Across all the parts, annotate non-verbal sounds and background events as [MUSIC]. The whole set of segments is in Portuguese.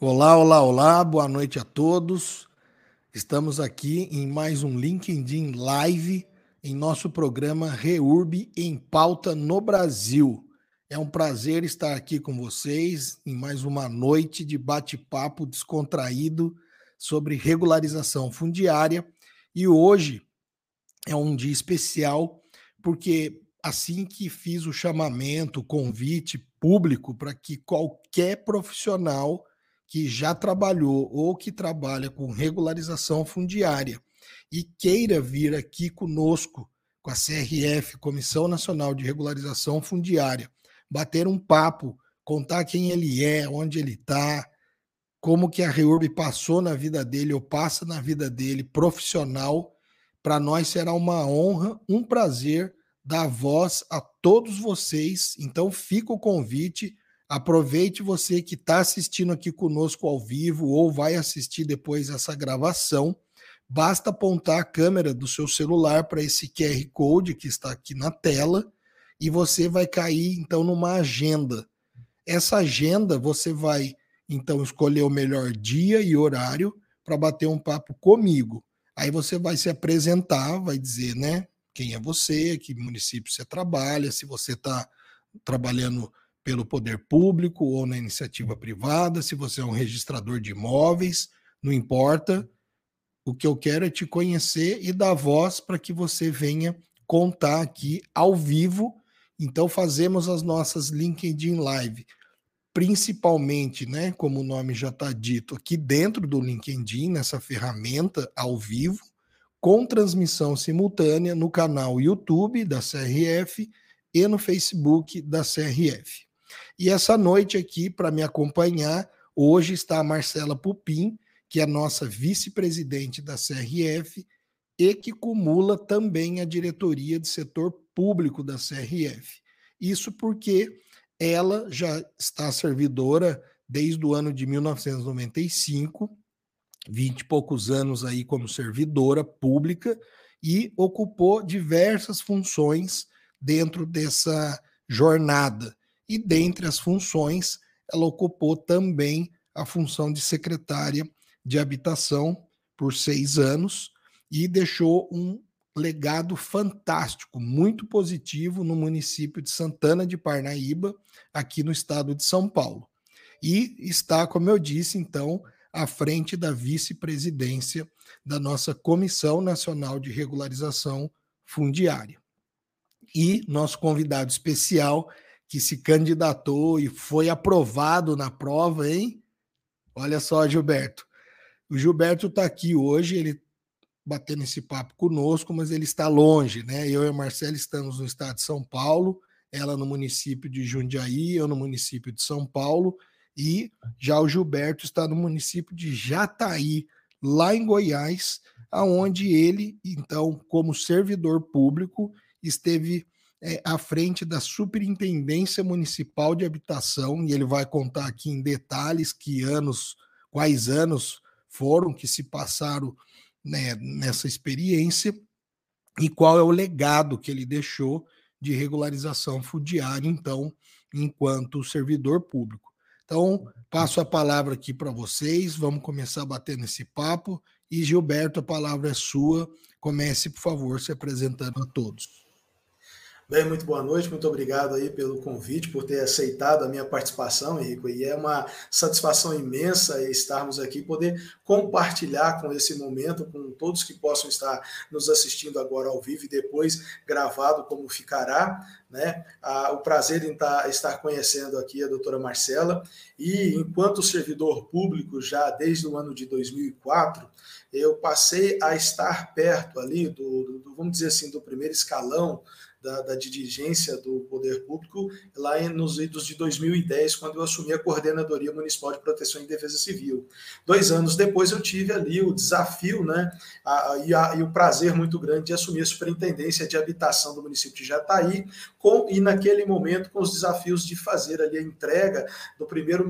Olá, olá, olá, boa noite a todos. Estamos aqui em mais um LinkedIn Live em nosso programa Reurb em Pauta no Brasil. É um prazer estar aqui com vocês em mais uma noite de bate-papo descontraído sobre regularização fundiária. E hoje é um dia especial porque assim que fiz o chamamento, o convite público para que qualquer profissional que já trabalhou ou que trabalha com regularização fundiária e queira vir aqui conosco, com a CRF, Comissão Nacional de Regularização Fundiária, bater um papo, contar quem ele é, onde ele está, como que a Reurb passou na vida dele ou passa na vida dele, profissional, para nós será uma honra, um prazer dar voz a todos vocês. Então fica o convite Aproveite você que está assistindo aqui conosco ao vivo ou vai assistir depois essa gravação. Basta apontar a câmera do seu celular para esse QR Code que está aqui na tela e você vai cair então numa agenda. Essa agenda você vai então escolher o melhor dia e horário para bater um papo comigo. Aí você vai se apresentar, vai dizer, né, quem é você, que município você trabalha, se você está trabalhando pelo poder público ou na iniciativa privada, se você é um registrador de imóveis, não importa. O que eu quero é te conhecer e dar voz para que você venha contar aqui ao vivo. Então fazemos as nossas LinkedIn Live, principalmente, né, como o nome já está dito, aqui dentro do LinkedIn, nessa ferramenta ao vivo, com transmissão simultânea no canal YouTube da CRF e no Facebook da CRF. E essa noite aqui, para me acompanhar, hoje está a Marcela Pupim, que é nossa vice-presidente da CRF e que cumula também a diretoria de setor público da CRF. Isso porque ela já está servidora desde o ano de 1995, 20 e poucos anos aí como servidora pública e ocupou diversas funções dentro dessa jornada. E dentre as funções, ela ocupou também a função de secretária de habitação por seis anos e deixou um legado fantástico, muito positivo no município de Santana de Parnaíba, aqui no estado de São Paulo. E está, como eu disse, então, à frente da vice-presidência da nossa Comissão Nacional de Regularização Fundiária. E nosso convidado especial que se candidatou e foi aprovado na prova, hein? Olha só, Gilberto. O Gilberto está aqui hoje, ele batendo esse papo conosco, mas ele está longe, né? Eu e a Marcela estamos no estado de São Paulo, ela no município de Jundiaí, eu no município de São Paulo, e já o Gilberto está no município de Jataí, lá em Goiás, aonde ele, então, como servidor público, esteve é, à frente da Superintendência Municipal de Habitação, e ele vai contar aqui em detalhes que anos, quais anos foram que se passaram né, nessa experiência e qual é o legado que ele deixou de regularização fundiária, então, enquanto servidor público. Então, passo a palavra aqui para vocês, vamos começar batendo esse papo. E Gilberto, a palavra é sua. Comece, por favor, se apresentando a todos. Bem, muito boa noite, muito obrigado aí pelo convite, por ter aceitado a minha participação, Henrico. E é uma satisfação imensa estarmos aqui, poder compartilhar com esse momento, com todos que possam estar nos assistindo agora ao vivo e depois gravado, como ficará. Né? Ah, o prazer em tá, estar conhecendo aqui a doutora Marcela. E enquanto servidor público, já desde o ano de 2004, eu passei a estar perto ali do, do vamos dizer assim, do primeiro escalão da, da, dirigência do poder público lá nos idos de 2010, quando eu assumi a Coordenadoria Municipal de Proteção e Defesa Civil. Dois anos depois eu tive ali o desafio né, a, e, a, e, o prazer muito grande de assumir a Superintendência de Habitação do município de Jataí, com, e naquele momento com os desafios de fazer ali a entrega do primeiro,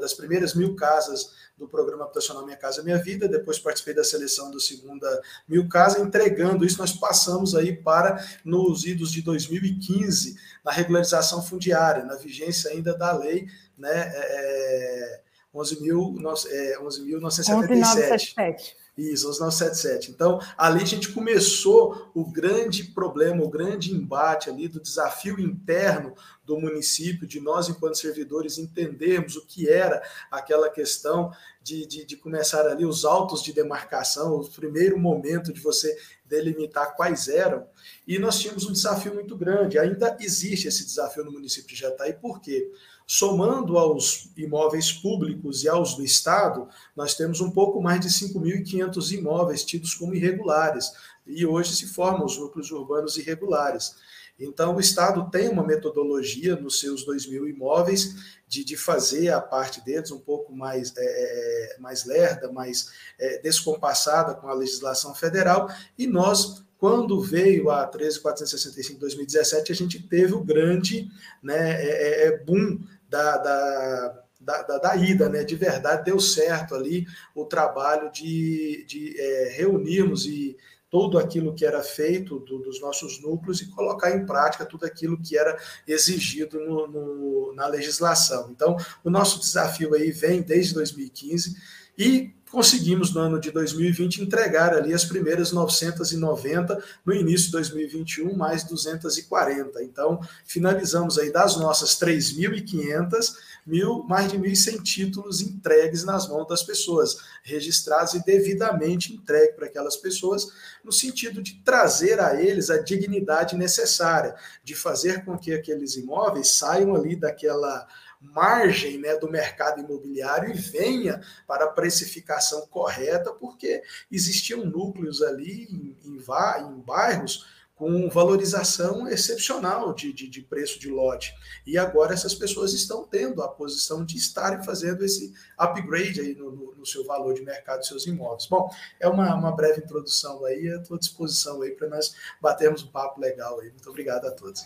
das primeiras mil casas do programa habitacional Minha Casa Minha Vida, depois participei da seleção da segunda Mil Casa, entregando isso, nós passamos aí para, nos idos de 2015, na regularização fundiária, na vigência ainda da lei, né, é, 11.977. É, 11, isso, os 977. Então, ali a gente começou o grande problema, o grande embate ali do desafio interno do município, de nós, enquanto servidores, entendermos o que era aquela questão de, de, de começar ali os autos de demarcação, o primeiro momento de você delimitar quais eram. E nós tínhamos um desafio muito grande. Ainda existe esse desafio no município de Jataí, por quê? Somando aos imóveis públicos e aos do Estado, nós temos um pouco mais de 5.500 imóveis tidos como irregulares, e hoje se formam os núcleos urbanos irregulares. Então, o Estado tem uma metodologia nos seus 2 mil imóveis de, de fazer a parte deles um pouco mais, é, é mais lerda, mais é, descompassada com a legislação federal, e nós quando veio a 13.465 2017, a gente teve o grande né, é, é, é boom da, da, da, da, da ida, né? De verdade, deu certo ali o trabalho de, de é, reunirmos e tudo aquilo que era feito do, dos nossos núcleos e colocar em prática tudo aquilo que era exigido no, no, na legislação. Então, o nosso desafio aí vem desde 2015 e conseguimos no ano de 2020 entregar ali as primeiras 990, no início de 2021 mais 240. Então, finalizamos aí das nossas 3.500, mil, mais de 1.100 títulos entregues nas mãos das pessoas, registrados e devidamente entregues para aquelas pessoas, no sentido de trazer a eles a dignidade necessária, de fazer com que aqueles imóveis saiam ali daquela margem né, do mercado imobiliário e venha para a precificação correta, porque existiam núcleos ali em, em, em bairros com valorização excepcional de, de, de, preço de lote. E agora essas pessoas estão tendo a posição de estarem fazendo esse upgrade aí no, no, no seu valor de mercado seus imóveis. Bom, é uma, uma breve introdução aí, à disposição aí para nós batermos um papo legal aí. Muito obrigado a todos.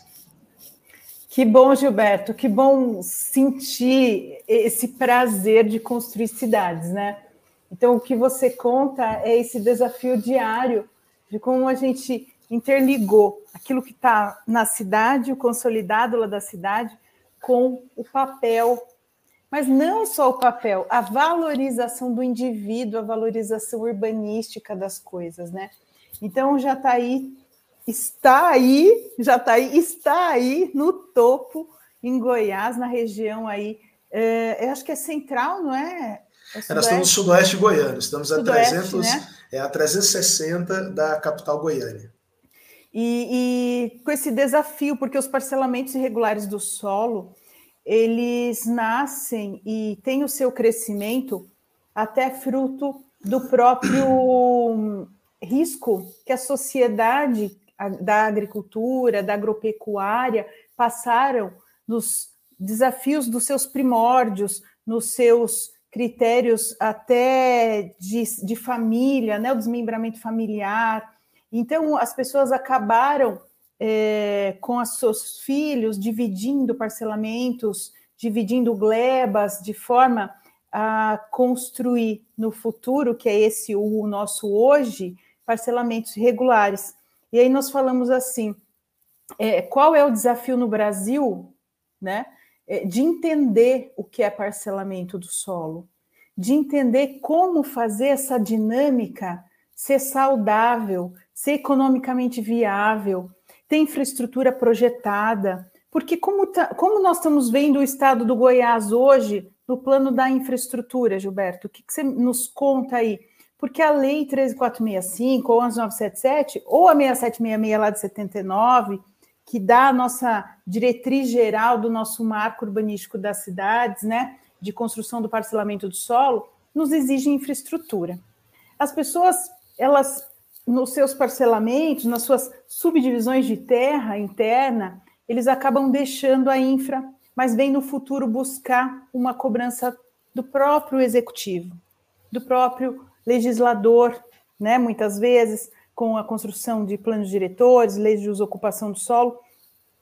Que bom, Gilberto, que bom sentir esse prazer de construir cidades, né? Então, o que você conta é esse desafio diário de como a gente interligou aquilo que está na cidade, o consolidado lá da cidade, com o papel. Mas não só o papel, a valorização do indivíduo, a valorização urbanística das coisas, né? Então, já está aí está aí, já está aí, está aí no topo, em Goiás, na região aí, é, eu acho que é central, não é? é Nós estamos no sudoeste goiano, estamos sudoeste, a 300, né? é a 360 da capital goiânia. E, e, com esse desafio, porque os parcelamentos irregulares do solo, eles nascem e têm o seu crescimento até fruto do próprio risco que a sociedade da agricultura, da agropecuária, passaram nos desafios dos seus primórdios, nos seus critérios até de, de família, né, o desmembramento familiar. Então, as pessoas acabaram é, com os seus filhos dividindo parcelamentos, dividindo glebas, de forma a construir no futuro, que é esse o nosso hoje, parcelamentos regulares. E aí nós falamos assim: é, qual é o desafio no Brasil, né? É, de entender o que é parcelamento do solo, de entender como fazer essa dinâmica ser saudável, ser economicamente viável, ter infraestrutura projetada, porque como, tá, como nós estamos vendo o estado do Goiás hoje no plano da infraestrutura, Gilberto, o que, que você nos conta aí? Porque a lei 13465 ou 11977 ou a 6766 lá de 79, que dá a nossa diretriz geral do nosso marco urbanístico das cidades, né, de construção do parcelamento do solo, nos exige infraestrutura. As pessoas, elas nos seus parcelamentos, nas suas subdivisões de terra interna, eles acabam deixando a infra, mas vem no futuro buscar uma cobrança do próprio executivo, do próprio legislador, né, muitas vezes, com a construção de planos diretores, leis de uso ocupação do solo,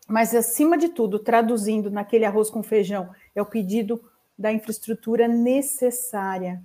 mas, acima de tudo, traduzindo naquele arroz com feijão, é o pedido da infraestrutura necessária.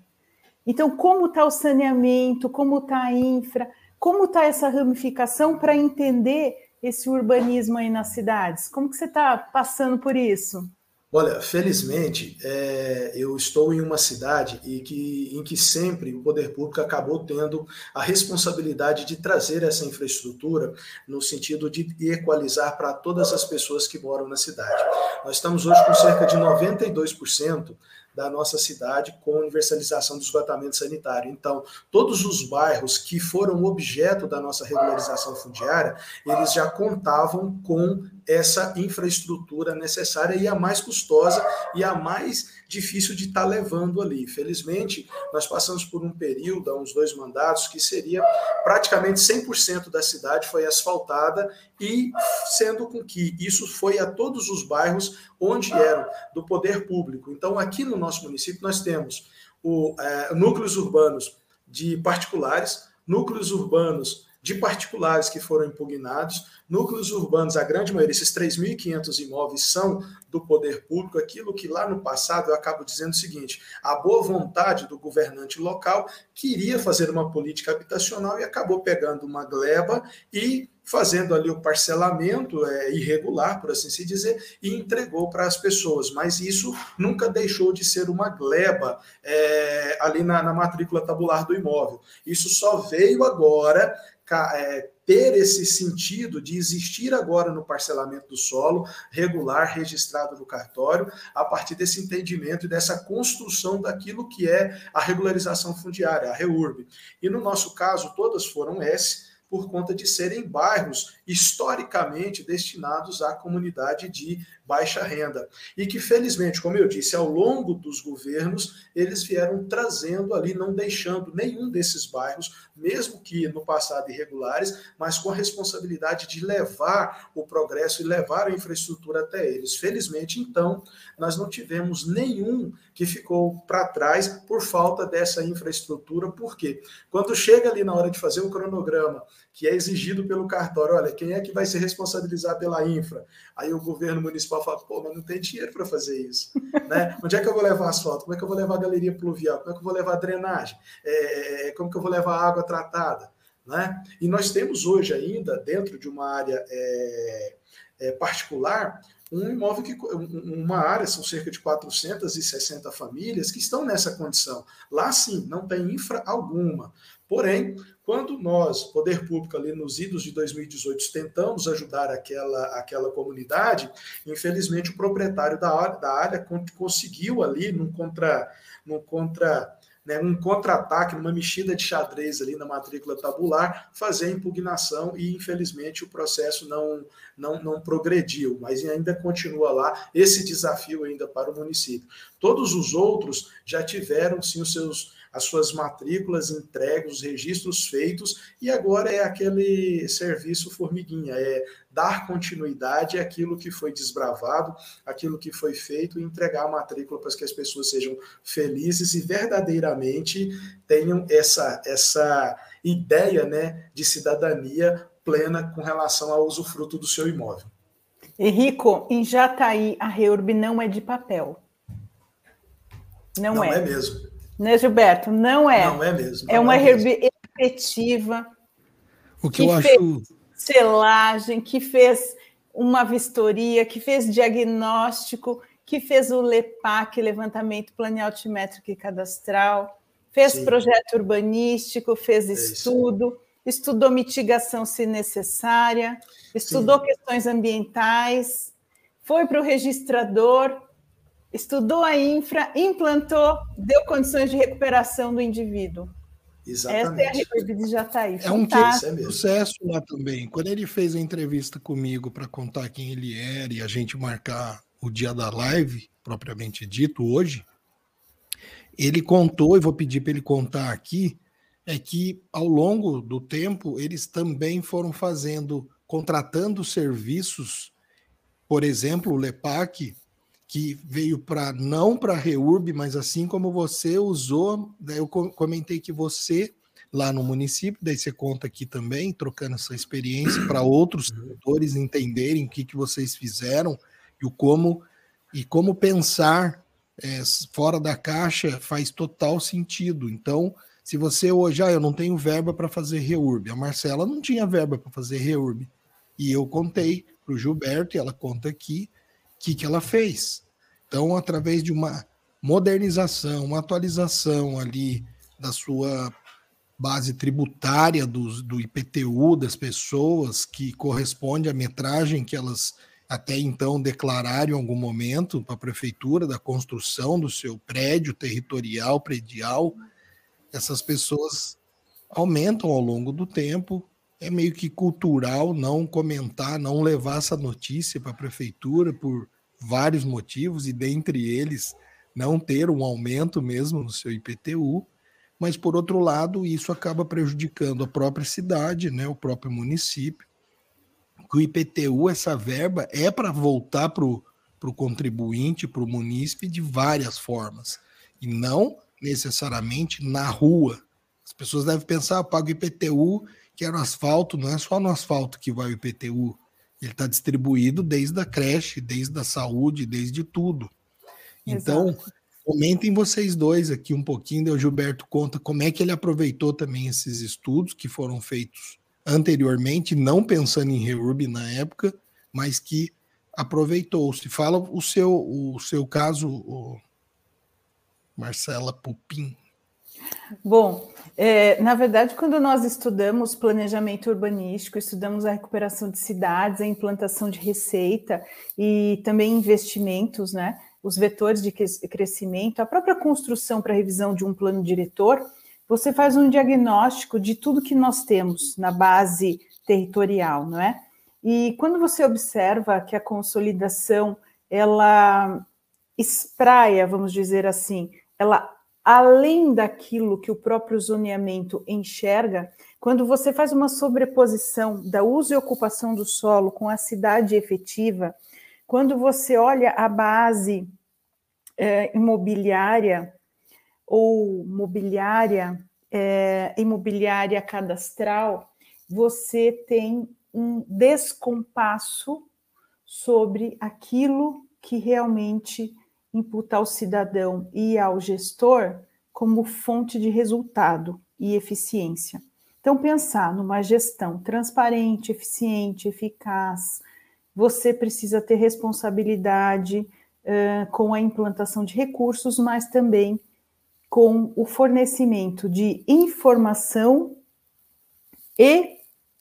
Então, como está o saneamento, como está a infra, como está essa ramificação para entender esse urbanismo aí nas cidades? Como que você está passando por isso? Olha, felizmente, é, eu estou em uma cidade e que, em que sempre o poder público acabou tendo a responsabilidade de trazer essa infraestrutura no sentido de equalizar para todas as pessoas que moram na cidade. Nós estamos hoje com cerca de 92% da nossa cidade com universalização do esgotamento sanitário. Então, todos os bairros que foram objeto da nossa regularização fundiária, eles já contavam com essa infraestrutura necessária e a mais custosa e a mais difícil de estar tá levando ali. Felizmente, nós passamos por um período, há uns dois mandatos, que seria praticamente 100% da cidade foi asfaltada e sendo com que isso foi a todos os bairros onde eram do poder público. Então, aqui no nosso município, nós temos o, é, núcleos urbanos de particulares, núcleos urbanos de particulares que foram impugnados, núcleos urbanos, a grande maioria, esses 3.500 imóveis são do poder público, aquilo que lá no passado eu acabo dizendo o seguinte: a boa vontade do governante local queria fazer uma política habitacional e acabou pegando uma gleba e fazendo ali o parcelamento é, irregular, por assim se dizer, e entregou para as pessoas. Mas isso nunca deixou de ser uma gleba é, ali na, na matrícula tabular do imóvel. Isso só veio agora é, ter esse sentido de existir agora no parcelamento do solo regular registrado no cartório, a partir desse entendimento e dessa construção daquilo que é a regularização fundiária, a REURB. E no nosso caso, todas foram S, por conta de serem bairros historicamente destinados à comunidade de baixa renda. E que, felizmente, como eu disse, ao longo dos governos, eles vieram trazendo ali, não deixando nenhum desses bairros, mesmo que no passado irregulares, mas com a responsabilidade de levar o progresso e levar a infraestrutura até eles. Felizmente, então, nós não tivemos nenhum que ficou para trás por falta dessa infraestrutura, porque quando chega ali na hora de fazer o cronograma, que é exigido pelo cartório, olha, quem é que vai se responsabilizar pela infra? Aí o governo municipal fala, pô, mas não tem dinheiro para fazer isso. [LAUGHS] né? Onde é que eu vou levar asfalto? Como é que eu vou levar a galeria pluvial? Como é que eu vou levar drenagem? É, é, como que eu vou levar água tratada? Né? E nós temos hoje ainda, dentro de uma área é, é, particular, um imóvel que uma área são cerca de 460 famílias que estão nessa condição. Lá sim, não tem infra alguma. Porém, quando nós, poder público ali nos idos de 2018, tentamos ajudar aquela, aquela comunidade, infelizmente o proprietário da área, da área conseguiu ali num contra num contra né, um contra-ataque, uma mexida de xadrez ali na matrícula tabular, fazer impugnação e, infelizmente, o processo não, não, não progrediu, mas ainda continua lá esse desafio ainda para o município. Todos os outros já tiveram, sim, os seus as suas matrículas entregues, os registros feitos, e agora é aquele serviço formiguinha, é dar continuidade àquilo que foi desbravado, aquilo que foi feito e entregar a matrícula para que as pessoas sejam felizes e verdadeiramente tenham essa, essa ideia né, de cidadania plena com relação ao usufruto do seu imóvel. Henrico, em Jataí, a REURB não é de papel. Não, não é. é mesmo. Né, Gilberto? Não é. Não é mesmo. É uma é RB efetiva. O que, que eu fez acho. Selagem, que fez uma vistoria, que fez diagnóstico, que fez o LEPAC, levantamento planealtimétrico e cadastral, fez Sim. projeto urbanístico, fez é estudo, estudou mitigação se necessária, estudou Sim. questões ambientais, foi para o registrador, estudou a infra, implantou, deu condições de recuperação do indivíduo. Exatamente. Essa é a rede de Jataí. É um é sucesso lá também. Quando ele fez a entrevista comigo para contar quem ele era e a gente marcar o dia da live, propriamente dito, hoje, ele contou, e vou pedir para ele contar aqui, é que ao longo do tempo eles também foram fazendo, contratando serviços, por exemplo, o LEPAC, que veio para não para Reurb, mas assim como você usou, daí eu comentei que você lá no município, daí você conta aqui também, trocando essa experiência para outros setores entenderem o que, que vocês fizeram e o como e como pensar é, fora da caixa faz total sentido. Então, se você hoje, ah, eu não tenho verba para fazer reurb, a Marcela não tinha verba para fazer reurb. E eu contei para o Gilberto, e ela conta aqui, que, que ela fez. Então, através de uma modernização, uma atualização ali da sua base tributária do, do IPTU das pessoas, que corresponde à metragem que elas até então declararam em algum momento para a prefeitura da construção do seu prédio territorial, predial, essas pessoas aumentam ao longo do tempo. É meio que cultural não comentar, não levar essa notícia para a prefeitura por vários motivos, e dentre eles não ter um aumento mesmo no seu IPTU mas por outro lado, isso acaba prejudicando a própria cidade, né, o próprio município. O IPTU, essa verba, é para voltar para o contribuinte, para o munícipe, de várias formas, e não necessariamente na rua. As pessoas devem pensar, eu pago IPTU, que é no asfalto, não é só no asfalto que vai o IPTU. Ele está distribuído desde a creche, desde a saúde, desde tudo. Então, Exato. Comentem vocês dois aqui um pouquinho, o Gilberto conta como é que ele aproveitou também esses estudos que foram feitos anteriormente, não pensando em reurb na época, mas que aproveitou-se. Fala o seu, o seu caso, o Marcela Pupim. Bom, é, na verdade, quando nós estudamos planejamento urbanístico, estudamos a recuperação de cidades, a implantação de receita e também investimentos, né? os vetores de crescimento, a própria construção para revisão de um plano diretor, você faz um diagnóstico de tudo que nós temos na base territorial, não é? E quando você observa que a consolidação ela espraia, vamos dizer assim, ela além daquilo que o próprio zoneamento enxerga, quando você faz uma sobreposição da uso e ocupação do solo com a cidade efetiva, quando você olha a base é, imobiliária ou mobiliária, é, imobiliária cadastral, você tem um descompasso sobre aquilo que realmente imputa ao cidadão e ao gestor como fonte de resultado e eficiência. Então, pensar numa gestão transparente, eficiente, eficaz, você precisa ter responsabilidade uh, com a implantação de recursos, mas também com o fornecimento de informação e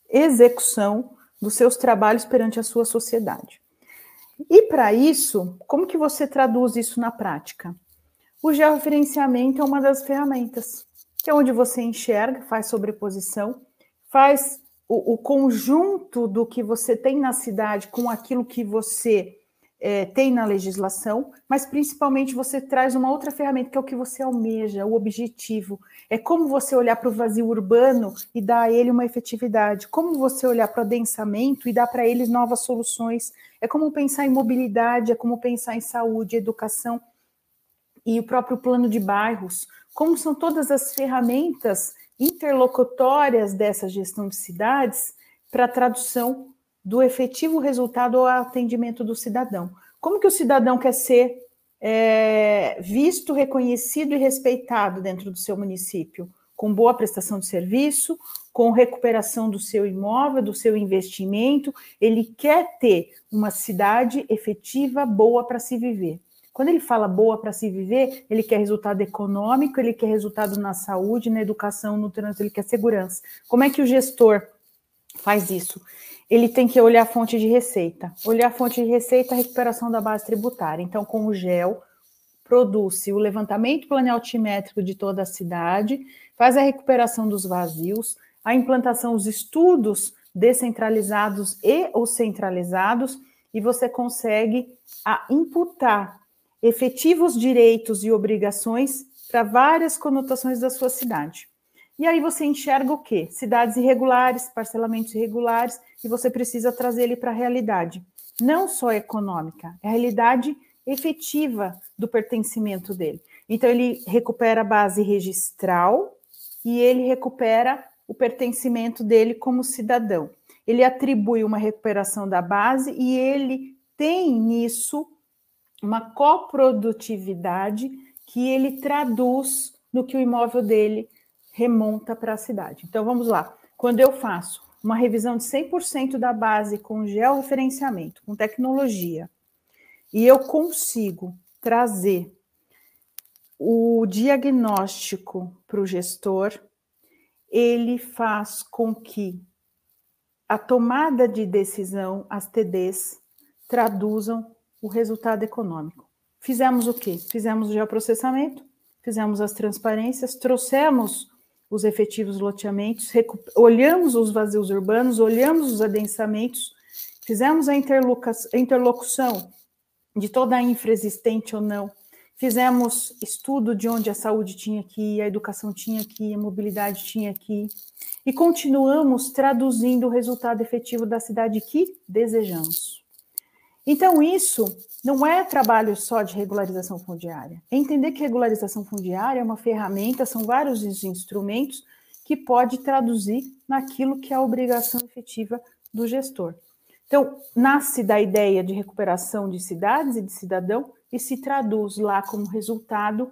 execução dos seus trabalhos perante a sua sociedade. E para isso, como que você traduz isso na prática? O georreferenciamento é uma das ferramentas, que é onde você enxerga, faz sobreposição, faz o, o, conjunto do que você tem na cidade com aquilo que você é, tem na legislação, mas principalmente você traz uma outra ferramenta que é o que você almeja, o objetivo. É como você olhar para o vazio urbano e dar a ele uma efetividade, como você olhar para o adensamento e dar para ele novas soluções. É como pensar em mobilidade, é como pensar em saúde, educação e o próprio plano de bairros. Como são todas as ferramentas interlocutórias dessa gestão de cidades para a tradução do efetivo resultado ao atendimento do cidadão. Como que o cidadão quer ser é, visto, reconhecido e respeitado dentro do seu município? Com boa prestação de serviço, com recuperação do seu imóvel, do seu investimento, ele quer ter uma cidade efetiva, boa para se viver. Quando ele fala boa para se viver, ele quer resultado econômico, ele quer resultado na saúde, na educação, no trânsito, ele quer segurança. Como é que o gestor faz isso? Ele tem que olhar a fonte de receita. Olhar a fonte de receita, a recuperação da base tributária. Então, com o GEL, produz-se o levantamento planealtimétrico de toda a cidade, faz a recuperação dos vazios, a implantação, os estudos descentralizados e ou centralizados, e você consegue a imputar efetivos direitos e obrigações para várias conotações da sua cidade. E aí você enxerga o quê? Cidades irregulares, parcelamentos irregulares, e você precisa trazer ele para a realidade. Não só econômica, é a realidade efetiva do pertencimento dele. Então, ele recupera a base registral e ele recupera o pertencimento dele como cidadão. Ele atribui uma recuperação da base e ele tem nisso uma coprodutividade que ele traduz no que o imóvel dele remonta para a cidade. Então vamos lá. Quando eu faço uma revisão de 100% da base com georreferenciamento, com tecnologia, e eu consigo trazer o diagnóstico para o gestor, ele faz com que a tomada de decisão, as TDs, traduzam o resultado econômico. Fizemos o quê? Fizemos o geoprocessamento, fizemos as transparências, trouxemos os efetivos loteamentos, olhamos os vazios urbanos, olhamos os adensamentos, fizemos a interlocução de toda a infra existente ou não, fizemos estudo de onde a saúde tinha que ir, a educação tinha que ir, a mobilidade tinha que ir, e continuamos traduzindo o resultado efetivo da cidade que desejamos. Então, isso não é trabalho só de regularização fundiária. É entender que regularização fundiária é uma ferramenta, são vários os instrumentos que pode traduzir naquilo que é a obrigação efetiva do gestor. Então, nasce da ideia de recuperação de cidades e de cidadão e se traduz lá como resultado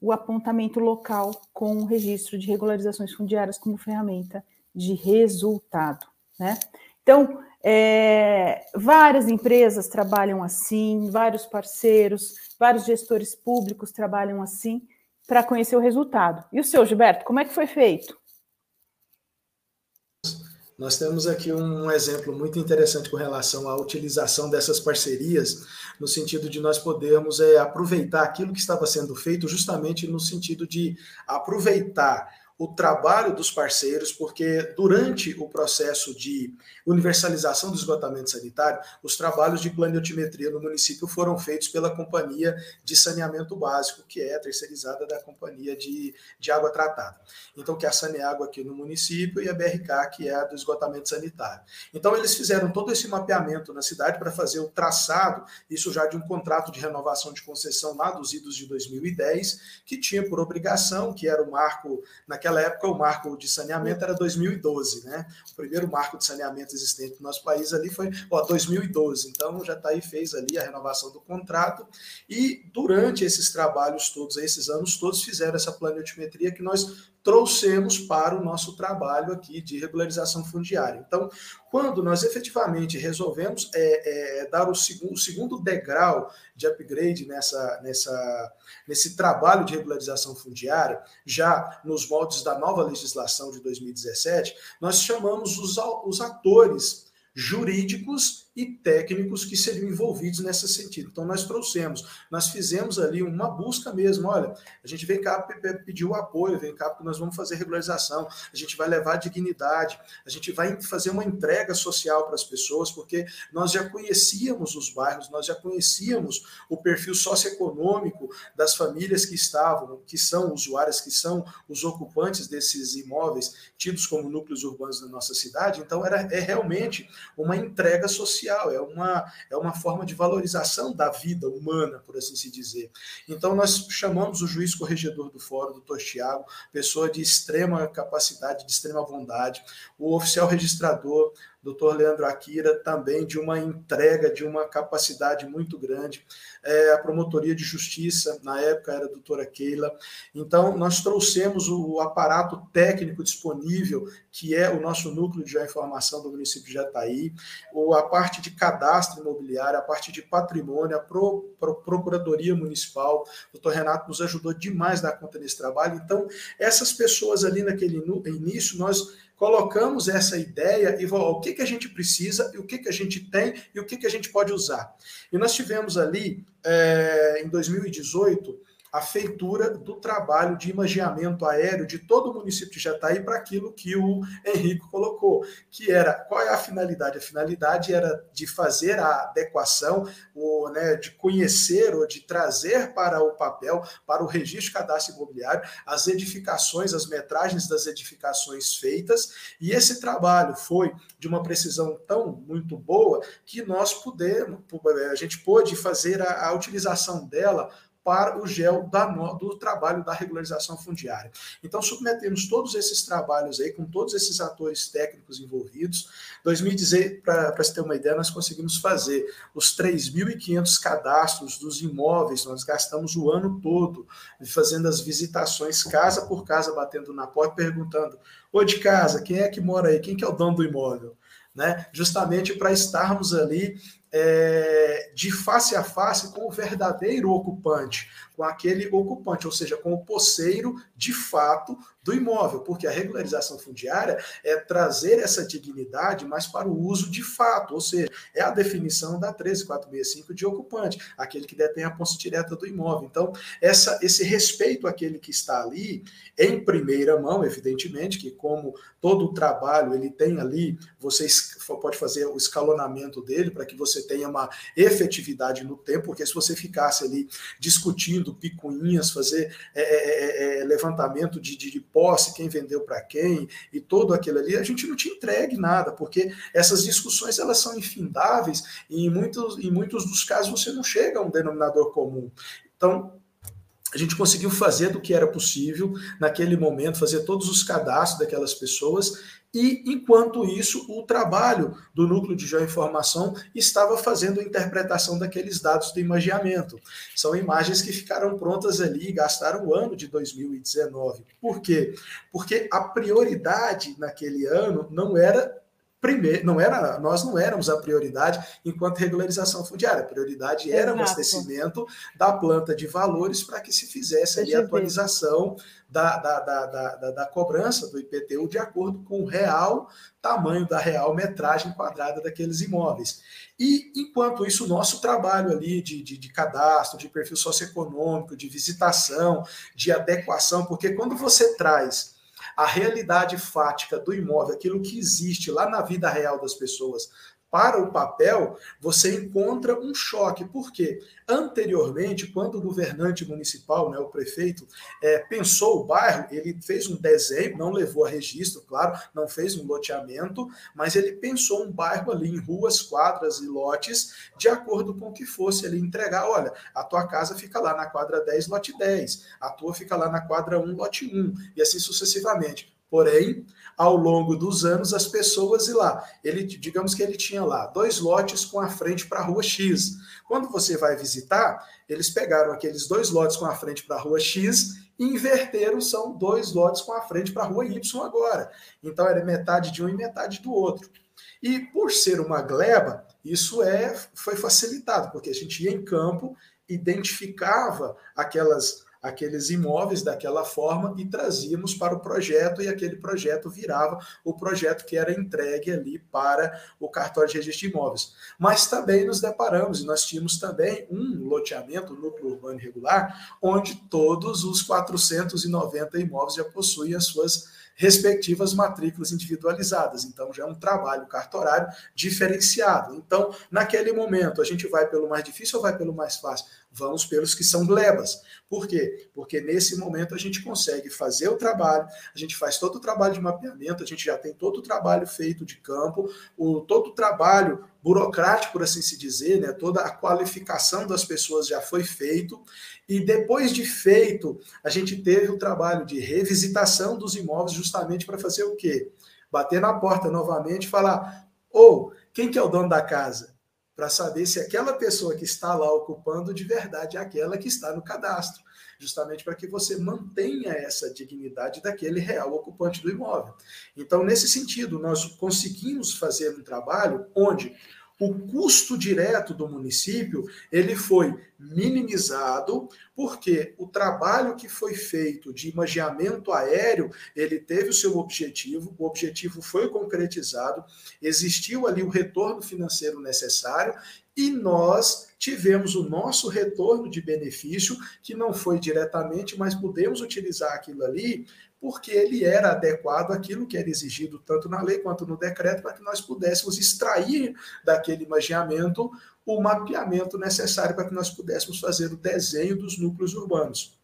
o apontamento local com o registro de regularizações fundiárias como ferramenta de resultado. Né? Então, é, várias empresas trabalham assim, vários parceiros, vários gestores públicos trabalham assim para conhecer o resultado. E o seu, Gilberto, como é que foi feito? Nós temos aqui um exemplo muito interessante com relação à utilização dessas parcerias, no sentido de nós podermos é, aproveitar aquilo que estava sendo feito, justamente no sentido de aproveitar o trabalho dos parceiros, porque durante o processo de universalização do esgotamento sanitário, os trabalhos de planiotimetria no município foram feitos pela Companhia de Saneamento Básico, que é terceirizada da Companhia de, de Água Tratada. Então, que é a Saneágua aqui no município e a BRK, que é a do esgotamento sanitário. Então, eles fizeram todo esse mapeamento na cidade para fazer o traçado, isso já de um contrato de renovação de concessão lá dos idos de 2010, que tinha por obrigação, que era o marco, naquela época, o marco de saneamento era 2012, né? O primeiro marco de saneamento existente no nosso país ali foi ó, 2012. Então, já está aí, fez ali a renovação do contrato. E durante esses trabalhos todos, esses anos todos, fizeram essa planiotimetria que nós trouxemos para o nosso trabalho aqui de regularização fundiária. Então, quando nós efetivamente resolvemos é, é, dar o segundo, o segundo degrau de upgrade nessa, nessa, nesse trabalho de regularização fundiária, já nos moldes da nova legislação de 2017, nós chamamos os, os atores jurídicos e técnicos que seriam envolvidos nesse sentido. Então, nós trouxemos, nós fizemos ali uma busca mesmo. Olha, a gente vem cá pedir o apoio, vem cá porque nós vamos fazer regularização, a gente vai levar dignidade, a gente vai fazer uma entrega social para as pessoas, porque nós já conhecíamos os bairros, nós já conhecíamos o perfil socioeconômico das famílias que estavam, que são usuárias, que são os ocupantes desses imóveis tidos como núcleos urbanos da nossa cidade. Então, era, é realmente uma entrega social social, é uma, é uma forma de valorização da vida humana, por assim se dizer. Então, nós chamamos o juiz corregedor do fórum, doutor Tiago, pessoa de extrema capacidade, de extrema bondade, o oficial registrador, doutor Leandro Akira, também de uma entrega, de uma capacidade muito grande. É, a promotoria de justiça, na época era a doutora Keila. Então, nós trouxemos o aparato técnico disponível, que é o nosso núcleo de informação do município de Jataí, ou a parte de cadastro imobiliário, a parte de patrimônio, a pro, pro, Procuradoria Municipal. O doutor Renato nos ajudou demais na conta desse trabalho. Então, essas pessoas ali naquele início, nós colocamos essa ideia e o que, que a gente precisa, e o que, que a gente tem e o que, que a gente pode usar. E nós tivemos ali, é, em 2018, a feitura do trabalho de imagiamento aéreo de todo o município de Jataí para aquilo que o Henrique colocou, que era qual é a finalidade? A finalidade era de fazer a adequação, ou, né, de conhecer ou de trazer para o papel, para o registro de cadastro imobiliário, as edificações, as metragens das edificações feitas, e esse trabalho foi de uma precisão tão muito boa que nós pudemos, a gente pôde fazer a, a utilização dela para o GEL da, do trabalho da regularização fundiária. Então, submetemos todos esses trabalhos aí, com todos esses atores técnicos envolvidos. 2016, para se ter uma ideia, nós conseguimos fazer os 3.500 cadastros dos imóveis, nós gastamos o ano todo fazendo as visitações casa por casa, batendo na porta, perguntando: ô de casa, quem é que mora aí? Quem que é o dono do imóvel? Né? Justamente para estarmos ali é, de face a face com o verdadeiro ocupante, com aquele ocupante, ou seja, com o posseiro de fato do imóvel, porque a regularização fundiária é trazer essa dignidade mais para o uso de fato, ou seja, é a definição da 13465 de ocupante, aquele que detém a posse direta do imóvel. Então, essa, esse respeito àquele que está ali, em primeira mão, evidentemente, que como todo o trabalho ele tem ali, você pode fazer o escalonamento dele para que você tenha uma efetividade no tempo, porque se você ficasse ali discutindo picuinhas, fazer é, é, é, é levantamento de, de, de posse, quem vendeu para quem e todo aquilo ali, a gente não te entregue nada, porque essas discussões elas são infindáveis e em muitos, em muitos dos casos você não chega a um denominador comum. Então, a gente conseguiu fazer do que era possível naquele momento, fazer todos os cadastros daquelas pessoas e, enquanto isso, o trabalho do núcleo de geoinformação estava fazendo a interpretação daqueles dados do imagiamento. São imagens que ficaram prontas ali e gastaram o ano de 2019. Por quê? Porque a prioridade naquele ano não era primeiro, não era, nós não éramos a prioridade enquanto regularização fundiária. A prioridade era o abastecimento da planta de valores para que se fizesse ali a atualização da, da, da, da, da cobrança do IPTU de acordo com o real tamanho da real metragem quadrada daqueles imóveis. E, enquanto isso, o nosso trabalho ali de, de, de, cadastro, de perfil socioeconômico, de visitação, de adequação, porque quando você traz a realidade fática do imóvel, aquilo que existe lá na vida real das pessoas, para o papel, você encontra um choque. Por quê? Anteriormente, quando o governante municipal, né, o prefeito, é, pensou o bairro, ele fez um desenho, não levou a registro, claro, não fez um loteamento, mas ele pensou um bairro ali em ruas, quadras e lotes, de acordo com o que fosse ele entregar. Olha, a tua casa fica lá na quadra 10, lote 10, a tua fica lá na quadra 1, lote 1, e assim sucessivamente. Porém, ao longo dos anos, as pessoas e lá, ele, digamos que ele tinha lá dois lotes com a frente para a rua X. Quando você vai visitar, eles pegaram aqueles dois lotes com a frente para a rua X e inverteram, são dois lotes com a frente para a rua Y agora. Então era metade de um e metade do outro. E por ser uma gleba, isso é foi facilitado, porque a gente ia em campo, identificava aquelas aqueles imóveis daquela forma e trazíamos para o projeto e aquele projeto virava o projeto que era entregue ali para o cartório de registro de imóveis. Mas também nos deparamos e nós tínhamos também um loteamento, um núcleo urbano irregular, onde todos os 490 imóveis já possuem as suas respectivas matrículas individualizadas. Então, já é um trabalho cartorário diferenciado. Então, naquele momento, a gente vai pelo mais difícil ou vai pelo mais fácil? Vamos pelos que são glebas. Por quê? Porque nesse momento a gente consegue fazer o trabalho, a gente faz todo o trabalho de mapeamento, a gente já tem todo o trabalho feito de campo, o, todo o trabalho burocrático, por assim se dizer, né? toda a qualificação das pessoas já foi feito, e depois de feito, a gente teve o trabalho de revisitação dos imóveis justamente para fazer o quê? Bater na porta novamente e falar, ou, oh, quem que é o dono da casa? Para saber se aquela pessoa que está lá ocupando de verdade é aquela que está no cadastro, justamente para que você mantenha essa dignidade daquele real ocupante do imóvel. Então, nesse sentido, nós conseguimos fazer um trabalho onde o custo direto do município ele foi minimizado porque o trabalho que foi feito de imagiamento aéreo ele teve o seu objetivo o objetivo foi concretizado existiu ali o retorno financeiro necessário e nós tivemos o nosso retorno de benefício que não foi diretamente mas pudemos utilizar aquilo ali porque ele era adequado àquilo que era exigido tanto na lei quanto no decreto, para que nós pudéssemos extrair daquele imaginamento o mapeamento necessário para que nós pudéssemos fazer o desenho dos núcleos urbanos.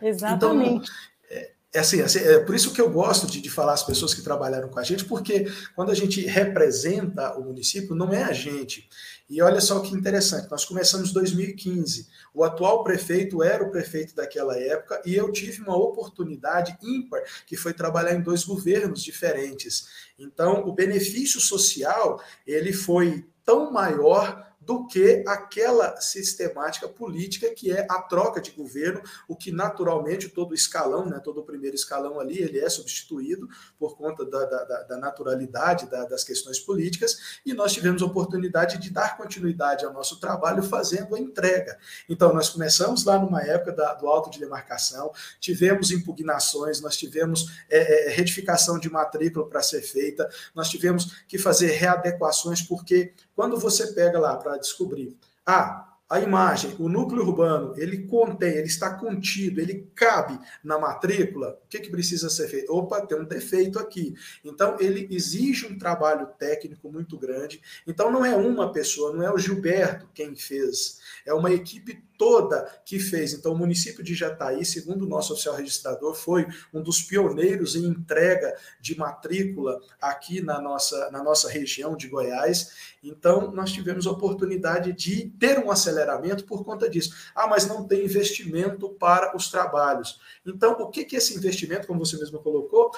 Exatamente. Então, é, é assim, assim, é por isso que eu gosto de, de falar as pessoas que trabalharam com a gente, porque quando a gente representa o município, não é a gente. E olha só que interessante, nós começamos em 2015. O atual prefeito era o prefeito daquela época e eu tive uma oportunidade ímpar, que foi trabalhar em dois governos diferentes. Então, o benefício social, ele foi tão maior do que aquela sistemática política que é a troca de governo, o que naturalmente todo escalão, né, todo o primeiro escalão ali, ele é substituído por conta da, da, da naturalidade da, das questões políticas, e nós tivemos a oportunidade de dar continuidade ao nosso trabalho fazendo a entrega. Então, nós começamos lá numa época da, do auto de demarcação, tivemos impugnações, nós tivemos é, é, retificação de matrícula para ser feita, nós tivemos que fazer readequações, porque quando você pega lá para descobrir, ah, a imagem, o núcleo urbano, ele contém, ele está contido, ele cabe na matrícula, o que, que precisa ser feito? Opa, tem um defeito aqui. Então, ele exige um trabalho técnico muito grande. Então, não é uma pessoa, não é o Gilberto quem fez, é uma equipe toda que fez. Então, o município de Jataí, segundo o nosso oficial registrador, foi um dos pioneiros em entrega de matrícula aqui na nossa, na nossa região de Goiás. Então, nós tivemos a oportunidade de ter um aceleramento por conta disso. Ah, mas não tem investimento para os trabalhos. Então, o que, que esse investimento, como você mesmo colocou,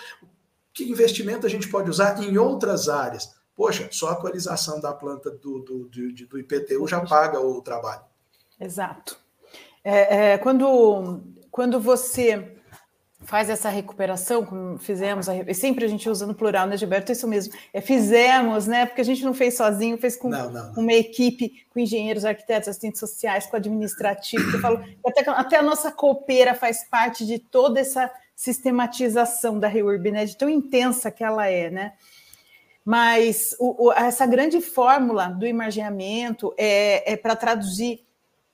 que investimento a gente pode usar em outras áreas? Poxa, só a atualização da planta do, do, do, do IPTU já paga o trabalho. Exato. É, é, quando, quando você faz essa recuperação, como fizemos, a, sempre a gente usa no plural, né, Gilberto? Isso mesmo. É, fizemos, né? Porque a gente não fez sozinho, fez com não, não, não. uma equipe, com engenheiros, arquitetos, assistentes sociais, com administrativo. Eu falo, até, até a nossa copeira faz parte de toda essa sistematização da REURB, né? De tão intensa que ela é, né? Mas o, o, essa grande fórmula do imaginamento é, é para traduzir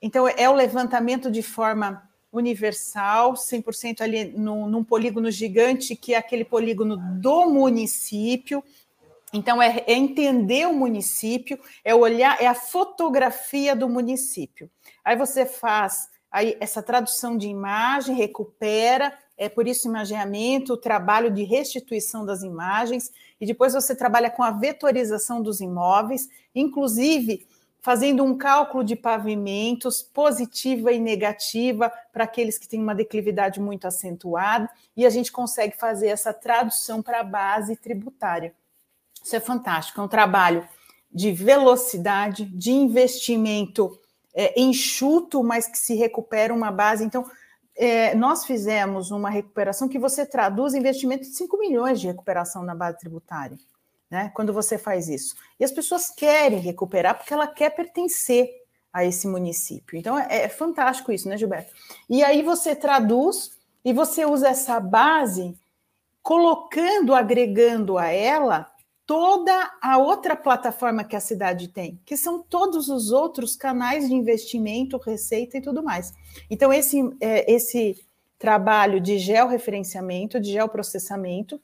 então, é o levantamento de forma universal, 100% ali num, num, polígono gigante, que é aquele polígono do município. Então, é, é, entender o município, é olhar, é a fotografia do município. Aí você faz aí essa tradução de imagem, recupera, é por isso imaginamento, o trabalho de restituição das imagens, e depois você trabalha com a vetorização dos imóveis, inclusive fazendo um cálculo de pavimentos positiva e negativa para aqueles que têm uma declividade muito acentuada, e a gente consegue fazer essa tradução para a base tributária. Isso é fantástico, é um trabalho de velocidade, de investimento é, enxuto, mas que se recupera uma base. Então, é, nós fizemos uma recuperação que você traduz investimento de 5 milhões de recuperação na base tributária né? Quando você faz isso. E as pessoas querem recuperar porque ela quer pertencer a esse município. Então é, é fantástico isso, né, Gilberto? E aí você traduz e você usa essa base colocando, agregando a ela toda a outra plataforma que a cidade tem, que são todos os outros canais de investimento, receita e tudo mais. Então, esse, é, esse trabalho de georreferenciamento, de geoprocessamento,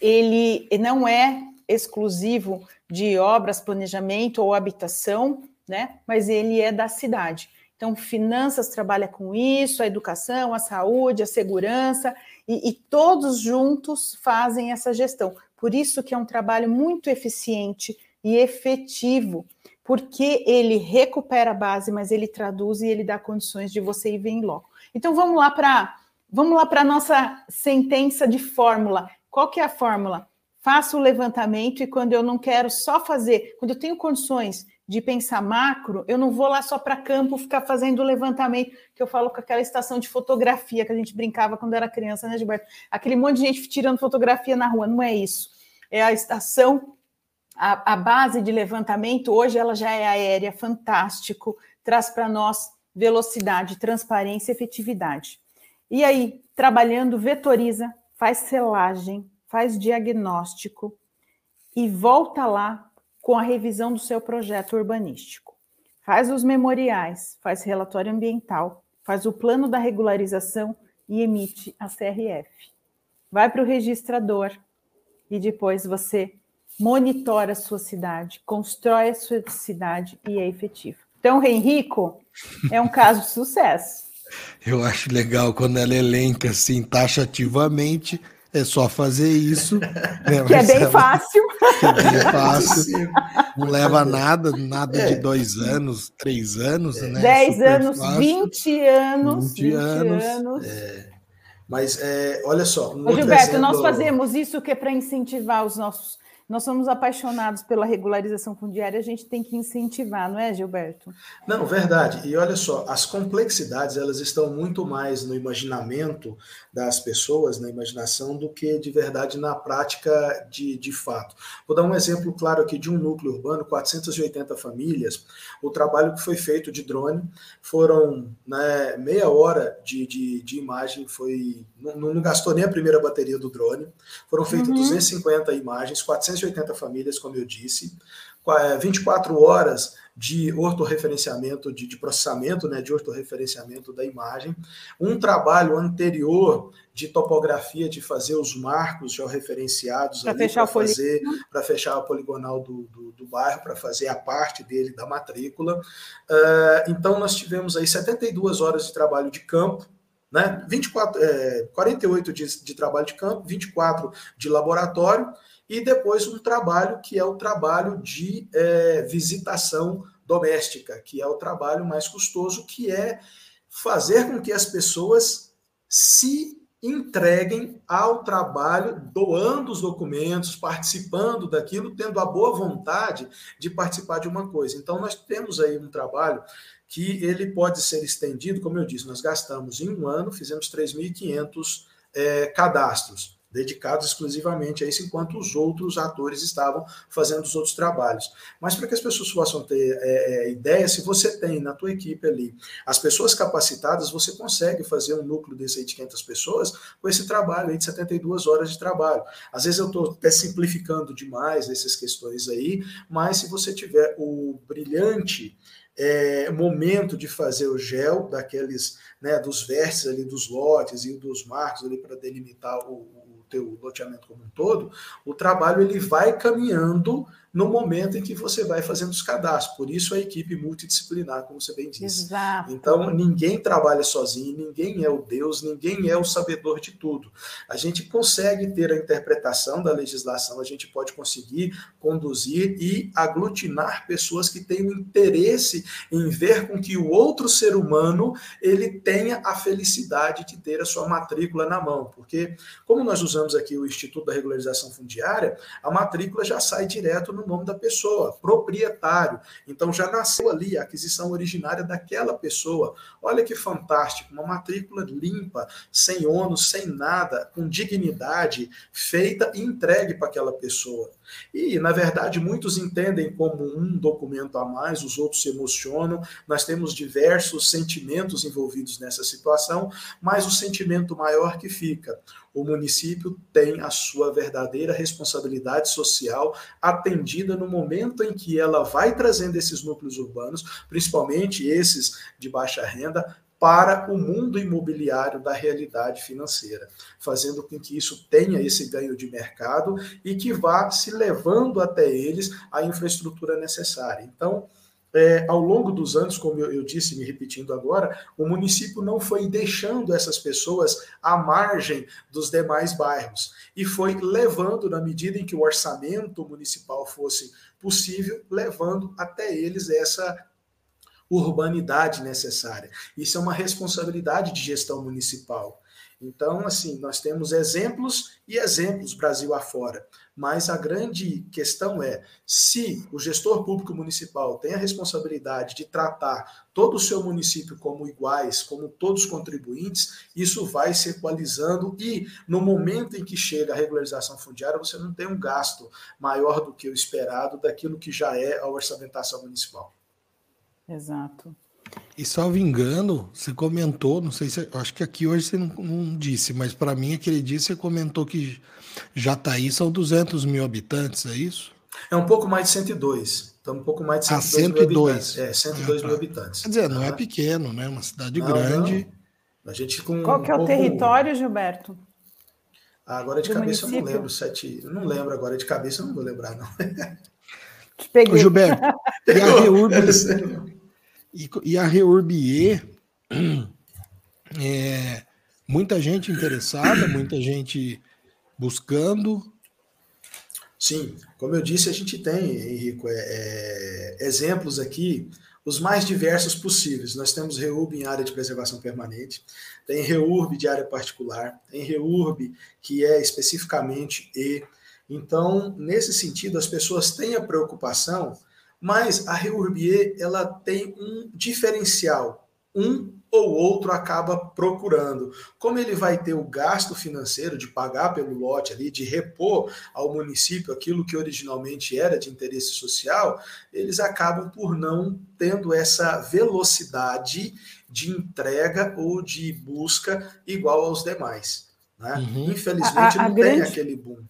ele não é exclusivo de obras, planejamento ou habitação, né? Mas ele é da cidade. Então, finanças trabalha com isso, a educação, a saúde, a segurança, e, e, todos juntos fazem essa gestão. Por isso que é um trabalho muito eficiente e efetivo, porque ele recupera a base, mas ele traduz e ele dá condições de você ir ver em loco. Então, vamos lá para vamos lá para nossa sentença de fórmula. Qual que é a fórmula? Faço o levantamento e quando eu não quero só fazer, quando eu tenho condições de pensar macro, eu não vou lá só para campo ficar fazendo o levantamento, que eu falo com aquela estação de fotografia que a gente brincava quando era criança, né, Gilberto? Aquele monte de gente tirando fotografia na rua, não é isso. É a estação, a, a base de levantamento, hoje ela já é aérea, fantástico, traz para nós velocidade, transparência e efetividade. E aí, trabalhando, vetoriza, faz selagem, faz diagnóstico e volta lá com a revisão do seu projeto urbanístico. Faz os memoriais, faz relatório ambiental, faz o plano da regularização e emite a CRF. Vai para o registrador e depois você monitora a sua cidade, constrói a sua cidade e é efetivo. Então, Henrico é um caso de sucesso. Eu acho legal quando ela elenca assim taxativamente. É só fazer isso. [LAUGHS] Né? Que é bem fácil. Que é bem fácil. Não leva nada, nada é. de dois anos, três anos, é. né? Dez anos, vinte anos. Vinte anos. anos. É. Mas é, olha só. Um Ô, Gilberto, exemplo... nós fazemos isso que é para incentivar os nossos nós somos apaixonados pela regularização fundiária, a gente tem que incentivar, não é, Gilberto? Não, verdade. E olha só, as complexidades elas estão muito mais no imaginamento das pessoas, na imaginação, do que de verdade na prática de, de fato. Vou dar um exemplo claro aqui de um núcleo urbano, 480 famílias. O trabalho que foi feito de drone foram né, meia hora de, de, de imagem, foi não, não, gastou nem a primeira bateria do drone. Foram feitas uhum. 250 imagens, 480 famílias, como eu disse, 24 é, horas de ortorreferenciamento, de, de processamento, né, de ortorreferenciamento da imagem, um trabalho anterior de topografia, de fazer os marcos georreferenciados para fechar, fazer, fechar a poligonal do, do, do bairro, para fazer a parte dele da matrícula. Uh, então, nós tivemos aí 72 horas de trabalho de campo, né? 24, é, 48 de, de trabalho de campo, 24 de laboratório, e depois um trabalho que é o trabalho de é, visitação doméstica, que é o trabalho mais custoso, que é fazer com que as pessoas se entreguem ao trabalho, doando os documentos, participando daquilo, tendo a boa vontade de participar de uma coisa. Então, nós temos aí um trabalho que ele pode ser estendido, como eu disse, nós gastamos em um ano, fizemos 3.500 é, cadastros dedicados exclusivamente a isso, enquanto os outros atores estavam fazendo os outros trabalhos. Mas para que as pessoas possam ter é, é, ideia, se você tem na tua equipe ali as pessoas capacitadas, você consegue fazer um núcleo desse aí de 500 pessoas com esse trabalho aí de 72 horas de trabalho. Às vezes eu estou até simplificando demais essas questões aí, mas se você tiver o brilhante é, momento de fazer o gel daqueles, né, dos vértices ali dos lotes e dos marcos ali para delimitar o, teu loteamento como um todo, o trabalho ele vai caminhando no momento em que você vai fazendo os cadastros. Por isso a equipe multidisciplinar, como você bem disse. Exato. Então, ninguém trabalha sozinho, ninguém é o Deus, ninguém é o sabedor de tudo. A gente consegue ter a interpretação da legislação, a gente pode conseguir conduzir e aglutinar pessoas que têm interesse em ver com que o outro ser humano ele tenha a felicidade de ter a sua matrícula na mão. Porque, como nós usamos aqui o Instituto da Regularização Fundiária, a matrícula já sai direto no nome da pessoa, proprietário. Então já nasceu ali a aquisição originária daquela pessoa. Olha que fantástico, uma matrícula limpa, sem ônus, sem nada, com dignidade, feita e entregue para aquela pessoa. E, na verdade, muitos entendem como um documento a mais, os outros se emocionam. Nós temos diversos sentimentos envolvidos nessa situação, mas o sentimento maior que fica o município tem a sua verdadeira responsabilidade social atendida no momento em que ela vai trazendo esses núcleos urbanos, principalmente esses de baixa renda, para o mundo imobiliário da realidade financeira, fazendo com que isso tenha esse ganho de mercado e que vá se levando até eles a infraestrutura necessária. Então, é, ao longo dos anos, como eu, eu, disse, me repetindo agora, o município não foi deixando essas pessoas à margem dos demais bairros e foi levando, na medida em que o orçamento municipal fosse possível, levando até eles essa urbanidade necessária. Isso é uma responsabilidade de gestão municipal. Então, assim, nós temos exemplos e exemplos Brasil afora. Mas a grande questão é: se o gestor público municipal tem a responsabilidade de tratar todo o seu município como iguais, como todos contribuintes, isso vai se equalizando e no momento em que chega a regularização fundiária, você não tem um gasto maior do que o esperado daquilo que já é a orçamentação municipal. Exato. E salvo engano, você comentou, não sei se. Acho que aqui hoje você não, não disse, mas para mim aquele dia você comentou que Jataí são 200 mil habitantes, é isso? É um pouco mais de 102. Estamos um pouco mais de 102, ah, 102. mil habitantes. É, 102 ah, mil habitantes. Quer dizer, não é pequeno, né? Uma cidade não, grande. Não. A gente com Qual que é o pouco... território, Gilberto? Ah, agora de Do cabeça município? eu não lembro. Sete... Não lembro agora de cabeça, eu não vou lembrar, não. Te peguei. Ô, Gilberto, [LAUGHS] e a. [LAUGHS] E, e a Reurbier, [CLEARS THROAT] É, muita gente interessada, [CLEARS THROAT] muita gente buscando. Sim, como eu disse, a gente tem, Henrico, é, é, exemplos aqui, os mais diversos possíveis. Nós temos REURB em área de preservação permanente, tem REURB de área particular, tem REURB que é especificamente E. Então, nesse sentido, as pessoas têm a preocupação, mas a REURB E ela tem um diferencial, um ou outro acaba procurando. Como ele vai ter o gasto financeiro de pagar pelo lote ali, de repor ao município aquilo que originalmente era de interesse social, eles acabam por não tendo essa velocidade de entrega ou de busca igual aos demais. Né? Uhum. Infelizmente, a, a, não grande... tem aquele boom.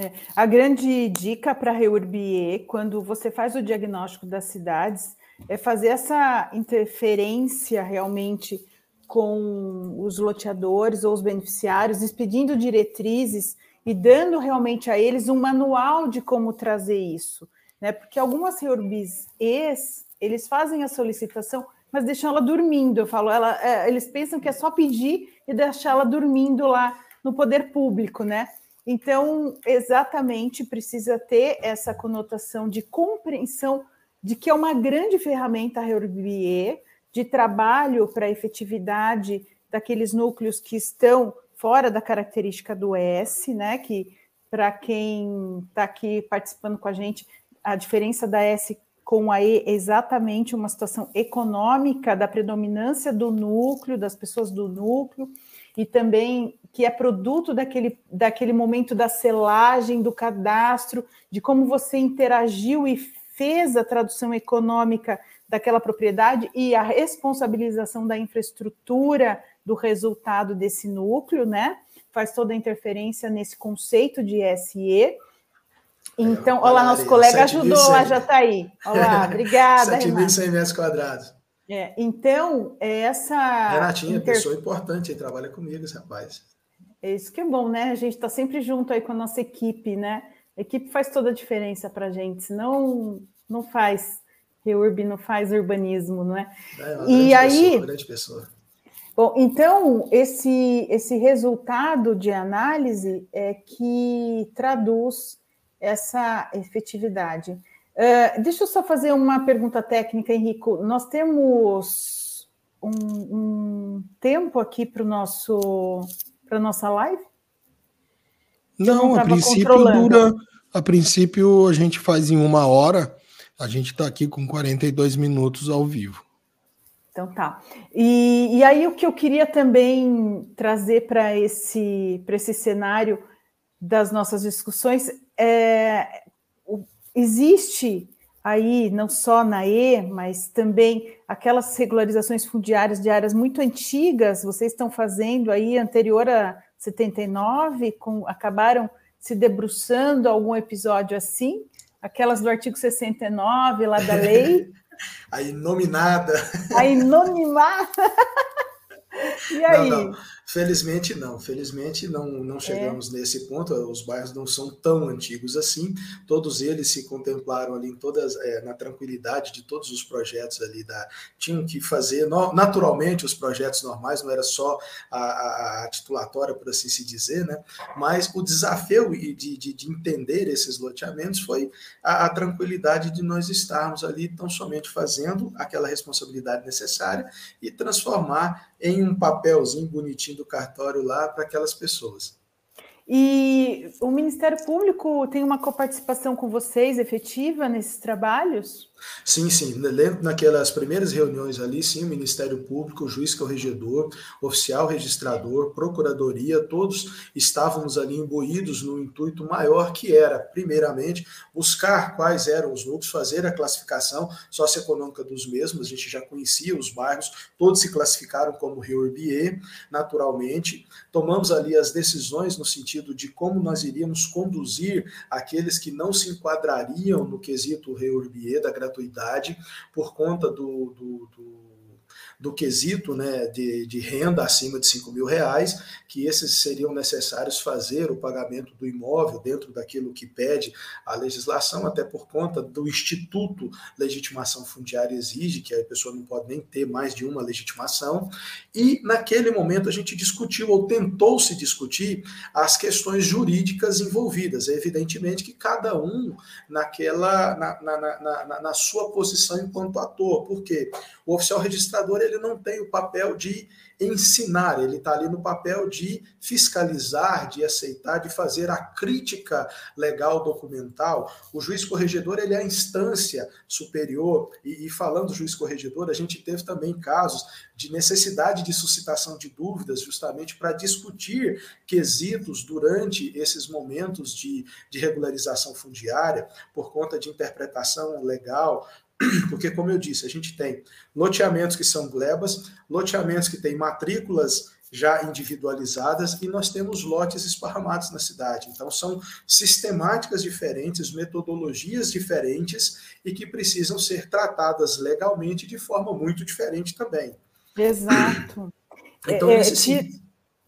É, a grande dica para a Reurbier, quando você faz o diagnóstico das cidades, é fazer essa interferência realmente com os loteadores ou os beneficiários, expedindo diretrizes e dando realmente a eles um manual de como trazer isso, né? Porque algumas reurbis ex, eles fazem a solicitação, mas deixam ela dormindo. Eu falo, ela, é, eles pensam que é só pedir e deixar ela dormindo lá no poder público, né? Então, exatamente precisa ter essa conotação de compreensão de que é uma grande ferramenta Reurbier de trabalho para a efetividade daqueles núcleos que estão fora da característica do S, né? Que para quem está aqui participando com a gente, a diferença da S com a E é exatamente uma situação econômica da predominância do núcleo, das pessoas do núcleo, e também que é produto daquele, daquele momento da selagem, do cadastro, de como você interagiu e fez a tradução econômica daquela propriedade e a responsabilização da infraestrutura do resultado desse núcleo, né? Faz toda a interferência nesse conceito de SE. Então, é, olá, nosso colega ajudou lá, já está aí. Olá, [LAUGHS] obrigada. 7.100 metros quadrados. É, então, essa. Renatinha, inter... pessoa importante, trabalha comigo, esse rapaz. É isso que é bom, né? A gente está sempre junto aí com a nossa equipe, né? A equipe faz toda a diferença para a gente, senão não faz reurb, não faz urbanismo, não é? é e aí, pessoa, grande pessoa. Bom, então esse esse resultado de análise é que traduz essa efetividade. Uh, deixa eu só fazer uma pergunta técnica, Henrico. Nós temos um, um tempo aqui para o nosso para nossa live? Não, não a princípio dura. A princípio a gente faz em uma hora. A gente está aqui com 42 minutos ao vivo. Então tá. E, e aí o que eu queria também trazer para esse, esse cenário das nossas discussões é existe aí, não só na E, mas também aquelas regularizações fundiárias de áreas muito antigas, vocês estão fazendo aí anterior a 79, com, acabaram se debruçando algum episódio assim? aquelas do artigo 69 lá da lei. [LAUGHS] a inominada. A inominada. [LAUGHS] e aí? Não, não. Felizmente não, felizmente não, não é. chegamos é. nesse ponto. Os bairros não são tão antigos assim. Todos eles se contemplaram ali em todas é, na tranquilidade de todos os projetos ali da tinham que fazer no, naturalmente os projetos normais, não era só a, a, a, titulatória por assim se dizer, né? Mas o desafio de, de, de entender esses loteamentos foi a, a tranquilidade de nós estarmos ali tão somente fazendo aquela responsabilidade necessária e transformar em um papelzinho bonitinho do cartório lá para aquelas pessoas. E o Ministério Público tem uma coparticipação com vocês efetiva nesses trabalhos? Sim, sim. Lembro naquelas primeiras reuniões ali, sim, o Ministério Público, o juiz que é o regedor, oficial registrador, procuradoria, todos estávamos ali imbuídos no intuito maior que era, primeiramente, buscar quais eram os núcleos, fazer a classificação socioeconômica dos mesmos. A gente já conhecia os bairros, todos se classificaram como Rio Urbier, naturalmente. Tomamos ali as decisões no sentido de como nós iríamos conduzir aqueles que não se enquadrariam no quesito Rio Urbier, da gratuidade, por conta do, do, do do quesito né, de, de renda acima de 5 mil reais, que esses seriam necessários fazer o pagamento do imóvel dentro daquilo que pede a legislação, até por conta do Instituto Legitimação Fundiária exige, que a pessoa não pode nem ter mais de uma legitimação. E naquele momento a gente discutiu, ou tentou se discutir, as questões jurídicas envolvidas. É evidentemente que cada um naquela, na, na, na, na sua posição enquanto ator, porque o oficial registrador ele não tem o papel de ensinar, ele está ali no papel de fiscalizar, de aceitar, de fazer a crítica legal documental. O juiz corregedor ele é a instância superior, e, e falando do juiz corregedor, a gente teve também casos de necessidade de suscitação de dúvidas, justamente para discutir quesitos durante esses momentos de, de regularização fundiária, por conta de interpretação legal, [CLEARS THROAT] porque, como eu disse, a gente tem loteamentos que são glebas, loteamentos que têm matrículas já individualizadas e nós temos lotes esparramados na cidade. Então, são sistemáticas diferentes, metodologias diferentes e que precisam ser tratadas legalmente de forma muito diferente também. Exato. [CLEARS THROAT] Então, é, é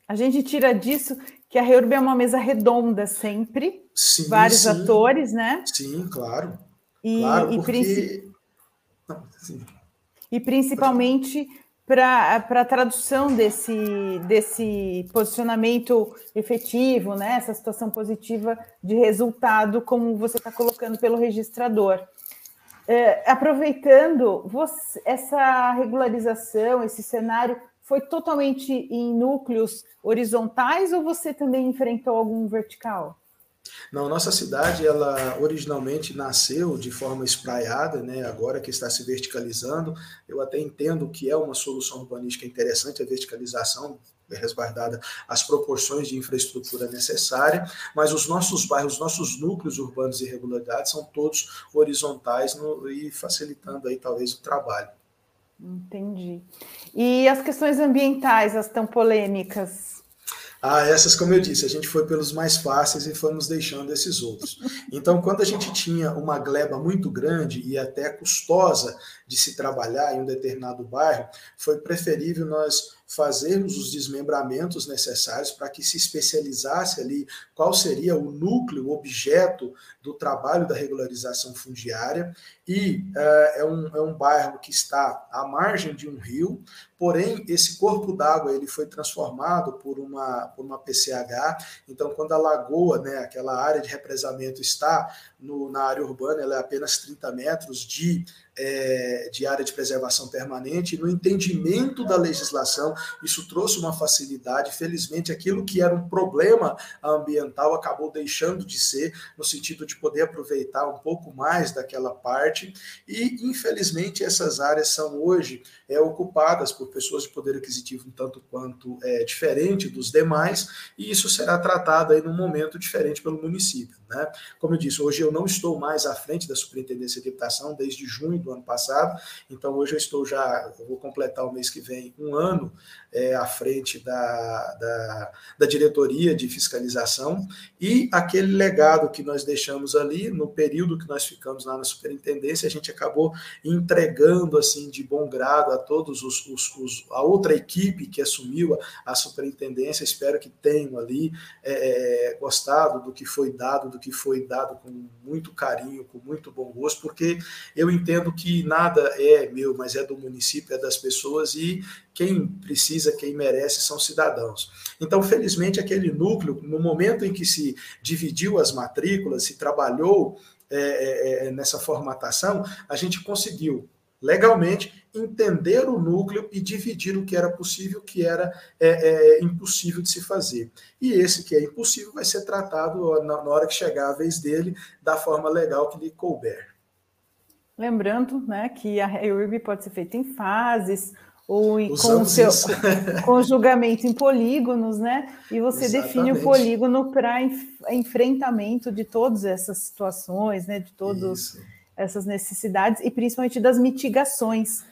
a gente tira disso que a Reurb é uma mesa redonda sempre, sim, vários sim. atores, né? Sim, claro. E, claro, porque... E principalmente para a tradução desse, desse posicionamento efetivo, né? essa situação positiva de resultado, como você está colocando pelo registrador. É, aproveitando, você, essa regularização, esse cenário, foi totalmente em núcleos horizontais ou você também enfrentou algum vertical? Não, nossa cidade, ela originalmente nasceu de forma espraiada, né? agora que está se verticalizando. Eu até entendo que é uma solução urbanística interessante a verticalização, resguardada as proporções de infraestrutura necessária, mas os nossos bairros, os nossos núcleos urbanos de irregularidades são todos horizontais no, e facilitando aí talvez o trabalho. Entendi. E as questões ambientais, as tão polêmicas, ah, essas, como eu disse, a gente foi pelos mais fáceis e fomos deixando esses outros. Então, quando a gente tinha uma gleba muito grande e até custosa de se trabalhar em um determinado bairro, foi preferível nós fazermos os desmembramentos necessários para que se especializasse ali qual seria o núcleo, o objeto do trabalho da regularização fundiária. E uh, é, um, é um bairro que está à margem de um rio, porém esse corpo d'água ele foi transformado por uma, por uma PCH. Então, quando a lagoa, né, aquela área de represamento está no, na área urbana, ela é apenas 30 metros de é, de área de preservação permanente, no entendimento da legislação, isso trouxe uma facilidade. Felizmente, aquilo que era um problema ambiental acabou deixando de ser, no sentido de poder aproveitar um pouco mais daquela parte, e infelizmente essas áreas são hoje é, ocupadas por pessoas de poder aquisitivo um tanto quanto é, diferente dos demais, e isso será tratado aí num momento diferente pelo município. Né? Como eu disse, hoje eu não estou mais à frente da Superintendência de Habitação desde junho do ano passado, então hoje eu estou já, eu vou completar o mês que vem um ano é, à frente da, da, da, diretoria de fiscalização. E aquele legado que nós deixamos ali no período que nós ficamos lá na superintendência, a gente acabou entregando assim de bom grado a todos os, os, os a outra equipe que assumiu a, a superintendência, espero que tenham ali é, é, gostado do que foi dado, do que foi dado com muito carinho, com muito bom gosto, porque eu entendo que nada é meu, mas é do município, é das pessoas e quem precisa, quem merece são cidadãos. Então, felizmente, aquele núcleo, no momento em que se dividiu as matrículas, se trabalhou é, é, é, nessa formatação, a gente conseguiu legalmente entender o núcleo e dividir o que era possível, o que era é, é, impossível de se fazer. E esse que é impossível vai ser tratado na, na hora que chegar a vez dele da forma legal que lhe couber. Lembrando né, que a REURB pode ser feita em fases, ou com, seu, [LAUGHS] com julgamento em polígonos, né? E você Exatamente. define o polígono para enfrentamento de todas essas situações, né? De todas essas necessidades e principalmente das mitigações.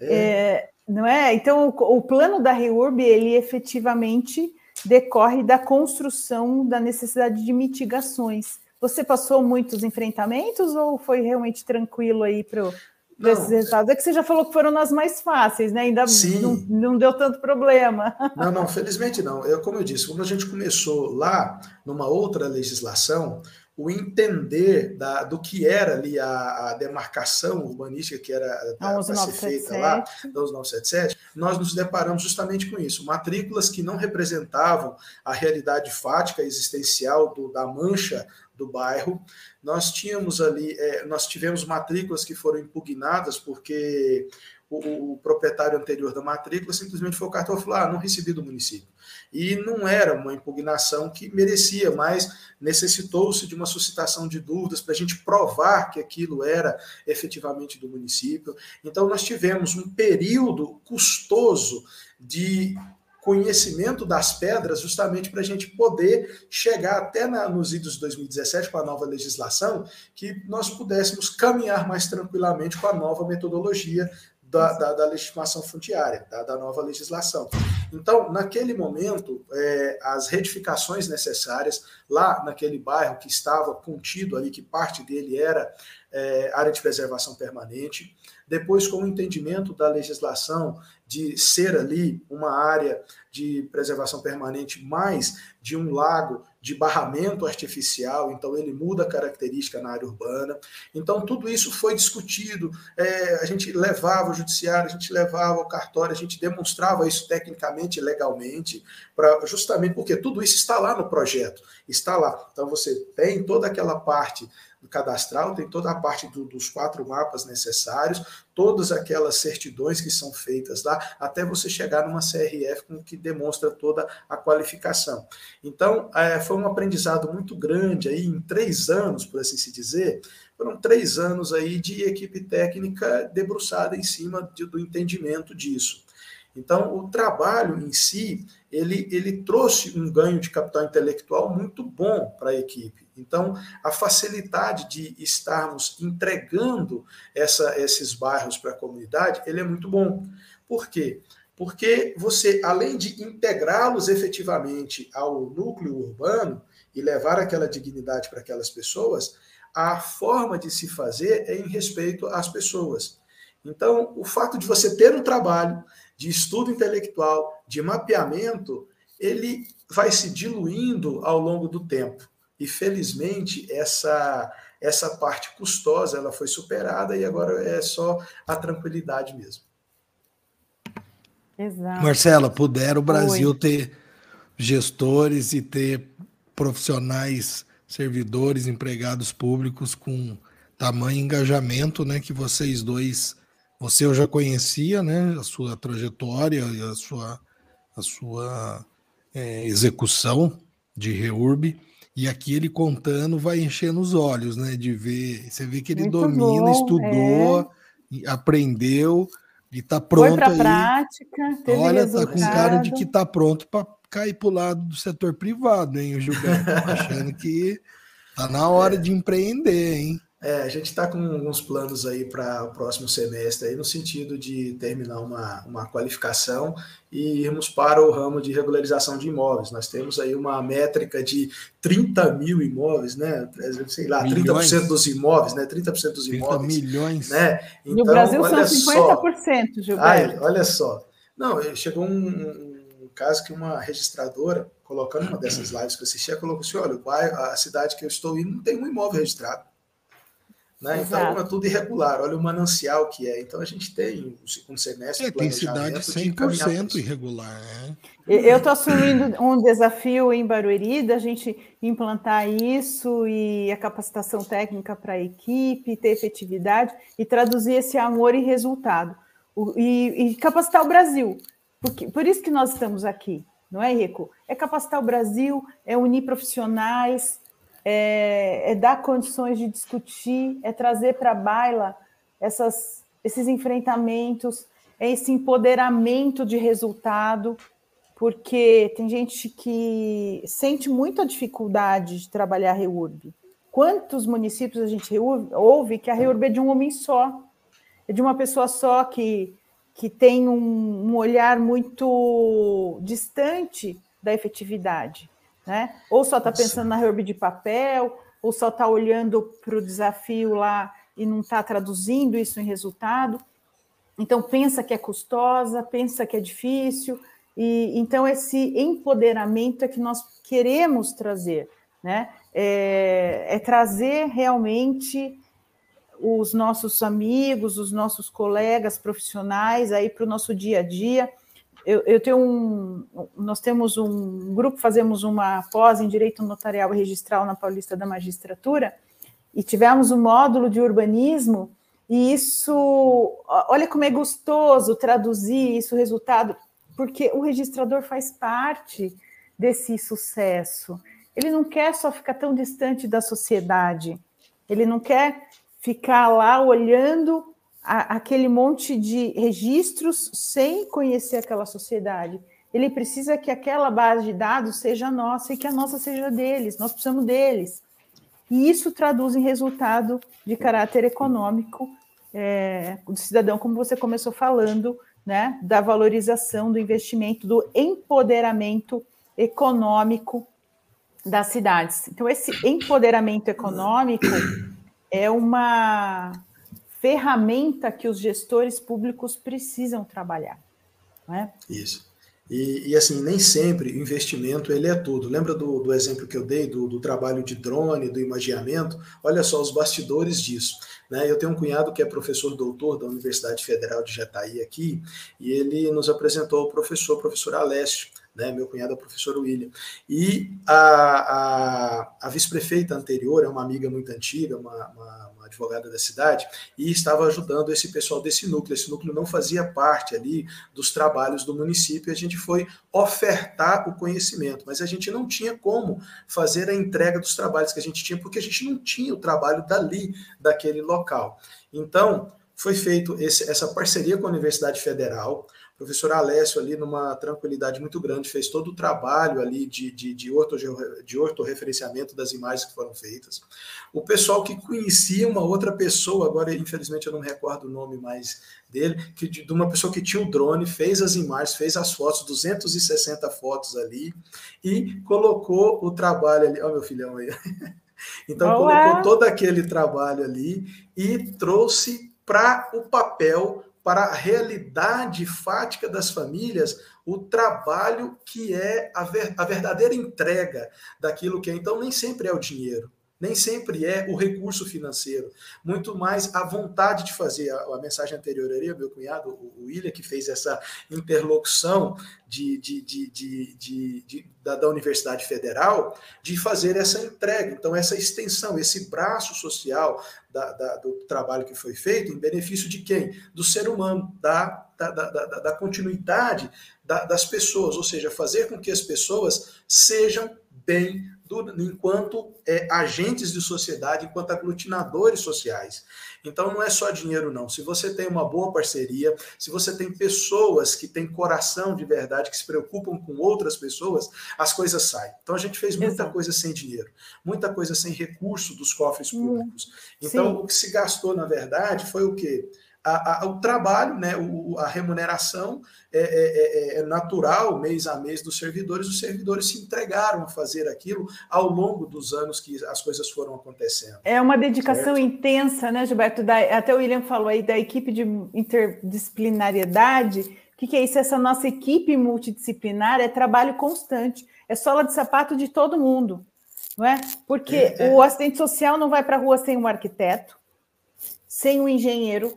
É. É, não é? Então, o, o plano da REURB, ele efetivamente decorre da construção da necessidade de mitigações. Você passou muitos enfrentamentos ou foi realmente tranquilo aí para desses resultados? É que você já falou que foram nas mais fáceis, né? Ainda não, não, deu tanto problema. [LAUGHS] Não, não, felizmente não. Eu, como eu disse, quando a gente começou lá, numa outra legislação, o entender da, do que era ali a, a demarcação urbanística que era para ser feita lá, da 977, nós nos deparamos justamente com isso. Matrículas que não representavam a realidade fática existencial do, da mancha do bairro. Nós tínhamos ali, é, nós tivemos matrículas que foram impugnadas porque o, o, proprietário anterior da matrícula simplesmente foi o cartão e falou: ah, não recebi do município. E não era uma impugnação que merecia, mas necessitou-se de uma suscitação de dúvidas para a gente provar que aquilo era efetivamente do município. Então, nós tivemos um período custoso de conhecimento das pedras, justamente para a gente poder chegar até na, nos idos de 2017 com a nova legislação, que nós pudéssemos caminhar mais tranquilamente com a nova metodologia da, da, da legitimação fundiária, da, da, nova legislação. Então, naquele momento, é, as retificações necessárias, lá naquele bairro que estava contido ali, que parte dele era é, área de preservação permanente, depois, com o entendimento da legislação de ser ali uma área de preservação permanente mais de um lago de barramento artificial, então ele muda a característica na área urbana. Então, tudo isso foi discutido, é, a gente levava o judiciário, a gente levava o cartório, a gente demonstrava isso tecnicamente, legalmente, para justamente porque tudo isso está lá no projeto, está lá. Então, você tem toda aquela parte cadastral, tem toda a parte do, dos quatro mapas necessários, todas aquelas certidões que são feitas lá, até você chegar numa CRF com que demonstra toda a qualificação. Então, é, foi um aprendizado muito grande aí, em três anos, por assim se dizer, foram três anos aí de equipe técnica debruçada em cima de, do entendimento disso. Então, o trabalho em si, ele, ele trouxe um ganho de capital intelectual muito bom para a equipe. Então, a facilidade de estarmos entregando essa, esses bairros para a comunidade, ele é muito bom. Por quê? Porque você, além de integrá-los efetivamente ao núcleo urbano e levar aquela dignidade para aquelas pessoas, a forma de se fazer é em respeito às pessoas. Então, o fato de você ter um trabalho de estudo intelectual, de mapeamento, ele vai se diluindo ao longo do tempo. E felizmente essa essa parte custosa ela foi superada e agora é só a tranquilidade mesmo. Exato. Marcela, puder o Brasil Oi. ter gestores e ter profissionais, servidores, empregados públicos com tamanho engajamento, né, que vocês dois você eu já conhecia, né? A sua trajetória e a sua, a sua é, execução de Reurb. E aqui ele contando vai enchendo os olhos, né? De ver. Você vê que ele Muito domina, bom, estudou, é. aprendeu e está pronto. Foi para prática. Teve Olha, resultado. tá com cara de que está pronto para cair para o lado do setor privado, hein, o Gilberto? achando que tá na hora [LAUGHS] de empreender, hein? É, a gente está com alguns planos aí para o próximo semestre, aí, no sentido de terminar uma, uma qualificação e irmos para o ramo de regularização de imóveis. Nós temos aí uma métrica de 30 mil imóveis, né? Sei lá, milhões. 30% dos imóveis, né? 30% dos imóveis. milhões. Né? Então, no Brasil são 50%, só. Gilberto. olha só. Não, chegou um, um caso que uma registradora, colocando uma dessas lives que eu assistia, colocou assim: olha, o bairro, a cidade que eu estou indo não tem um imóvel registrado. Né? Então é tudo irregular. Olha o manancial que é. Então a gente tem o segundo semestre. É, tem cidade 100% irregular. Né? Eu estou assumindo um desafio em Barueri da gente implantar isso e a capacitação técnica para a equipe, ter efetividade e traduzir esse amor em resultado. O, e, e, capacitar o Brasil. Porque, por isso que nós estamos aqui, não é, Rico? É capacitar o Brasil, é unir profissionais, é, é dar condições de discutir, é trazer para a baila essas, esses enfrentamentos, é esse empoderamento de resultado, porque tem gente que sente muita dificuldade de trabalhar a REURB. Quantos municípios a gente ouve que a REURB é de um homem só, é de uma pessoa só que, que tem um, um olhar muito distante da efetividade né? Ou só está pensando na herb de papel, ou só está olhando para o desafio lá e não está traduzindo isso em resultado. Então, pensa que é custosa, pensa que é difícil. E, então, esse empoderamento é que nós queremos trazer, né? É, é trazer realmente os nossos amigos, os nossos colegas profissionais aí para o nosso dia a dia. Eu, eu, tenho um, nós temos um grupo, fazemos uma pós em Direito Notarial e Registral na Paulista da Magistratura, e tivemos um módulo de urbanismo, e isso, olha como é gostoso traduzir isso, resultado, porque o registrador faz parte desse sucesso. Ele não quer só ficar tão distante da sociedade, ele não quer ficar lá olhando a, aquele monte de registros sem conhecer aquela sociedade. Ele precisa que aquela base de dados seja nossa e que a nossa seja deles. Nós precisamos deles. E isso traduz em resultado de caráter econômico é, do cidadão, como você começou falando, né, da valorização do investimento, do empoderamento econômico das cidades. Então, esse empoderamento econômico é uma ferramenta que os gestores públicos precisam trabalhar. Né? Isso. E, e, assim, nem sempre o investimento ele é tudo. Lembra do, do exemplo que eu dei do, do, trabalho de drone, do imagiamento? Olha só os bastidores disso. Né? Eu tenho um cunhado que é professor doutor da Universidade Federal de Jataí aqui, e ele nos apresentou o professor, o professor Alessio, né? Meu cunhado é o professor William. E a, a, a vice-prefeita anterior é uma amiga muito antiga, uma, uma, uma, advogada da cidade, e estava ajudando esse pessoal desse núcleo. Esse núcleo não fazia parte ali dos trabalhos do município, a gente foi ofertar o conhecimento, mas a gente não tinha como fazer a entrega dos trabalhos que a gente tinha, porque a gente não tinha o trabalho dali, daquele local. Então, foi feito esse, essa parceria com a Universidade Federal, professor Alessio ali, numa tranquilidade muito grande, fez todo o trabalho ali de, de, de, orto, de ortorreferenciamento das imagens que foram feitas. O pessoal que conhecia uma outra pessoa, agora infelizmente eu não me recordo o nome mais dele, que, de, de uma pessoa que tinha o drone, fez as imagens, fez as fotos, 260 fotos ali, e colocou o trabalho ali. Olha meu filhão aí. [LAUGHS] Então, Olá. colocou todo aquele trabalho ali e trouxe para o papel para a realidade fática das famílias o trabalho que é a, ver, a verdadeira entrega daquilo que é. Então, nem sempre é o dinheiro nem sempre é o recurso financeiro, muito mais a vontade de fazer. A, a mensagem anterior ali, meu cunhado, o William, que fez essa interlocução de, de, de, da, da, Universidade Federal, de fazer essa entrega. Então, essa extensão, esse braço social da, da, do trabalho que foi feito, em benefício de quem? Do ser humano, da, da, da, da continuidade das pessoas, ou seja, fazer com que as pessoas sejam bem enquanto é, agentes de sociedade, enquanto aglutinadores sociais. Então não é só dinheiro, não. Se você tem uma boa parceria, se você tem pessoas que têm coração de verdade, que se preocupam com outras pessoas, as coisas saem. Então a gente fez muita Exato. coisa sem dinheiro, muita coisa sem recurso dos cofres hum, públicos. Então Sim. o que se gastou, na verdade, foi o quê? A, a, o trabalho, né, o, a remuneração é, é, é, é, natural, mês a mês, dos servidores. Os servidores se entregaram a fazer aquilo ao longo dos anos que as coisas foram acontecendo. É uma dedicação certo? intensa, né, Gilberto? Da, até o William falou aí da equipe de interdisciplinariedade. O que, que é isso? Essa nossa equipe multidisciplinar é trabalho constante, é sola de sapato de todo mundo, não é? Porque é, é. o assistente social não vai para a rua sem um arquiteto, sem um engenheiro,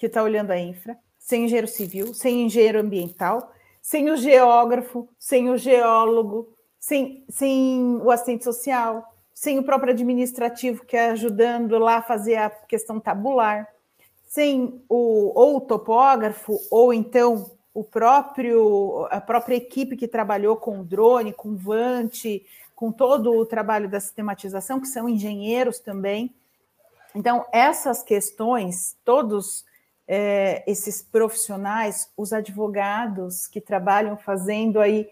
que está olhando a infra, sem engenheiro civil, sem engenheiro ambiental, sem o geógrafo, sem o geólogo, sem, sem o assistente social, sem o próprio administrativo que é ajudando lá a fazer a questão tabular, sem o ou o topógrafo ou então o próprio a própria equipe que trabalhou com o drone, com o Vante, com todo o trabalho da sistematização, que são engenheiros também. Então, essas questões, todos é, esses profissionais, os advogados que trabalham fazendo aí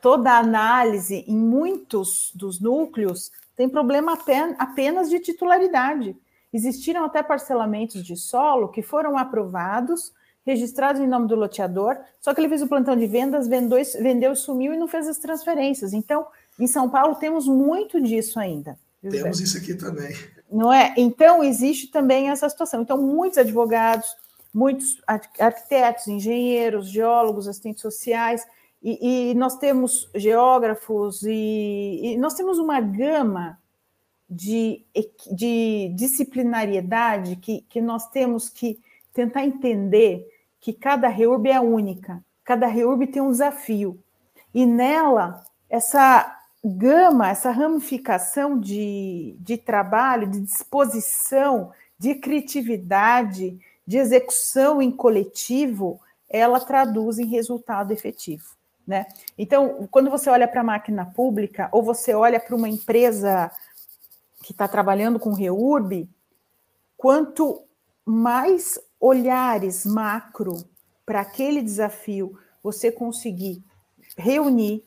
toda a análise em muitos dos núcleos, tem problema apenas de titularidade. Existiram até parcelamentos de solo que foram aprovados, registrados em nome do loteador, só que ele fez o plantão de vendas, vendeu, vendeu sumiu e não fez as transferências. Então, em São Paulo, temos muito disso ainda. Temos isso aqui também. Não é? Então, existe também essa situação. Então, muitos advogados, muitos arquitetos, engenheiros, geólogos, assistentes sociais, e, e nós temos geógrafos, e, e, nós temos uma gama de, de disciplinariedade que, que nós temos que tentar entender que cada REURB é única, cada REURB tem um desafio. E nela, essa gama, essa ramificação de, de trabalho, de disposição, de criatividade, de execução em coletivo, ela traduz em resultado efetivo. Né? Então, quando você olha para a máquina pública, ou você olha para uma empresa que está trabalhando com REURB, quanto mais olhares macro para aquele desafio você conseguir reunir.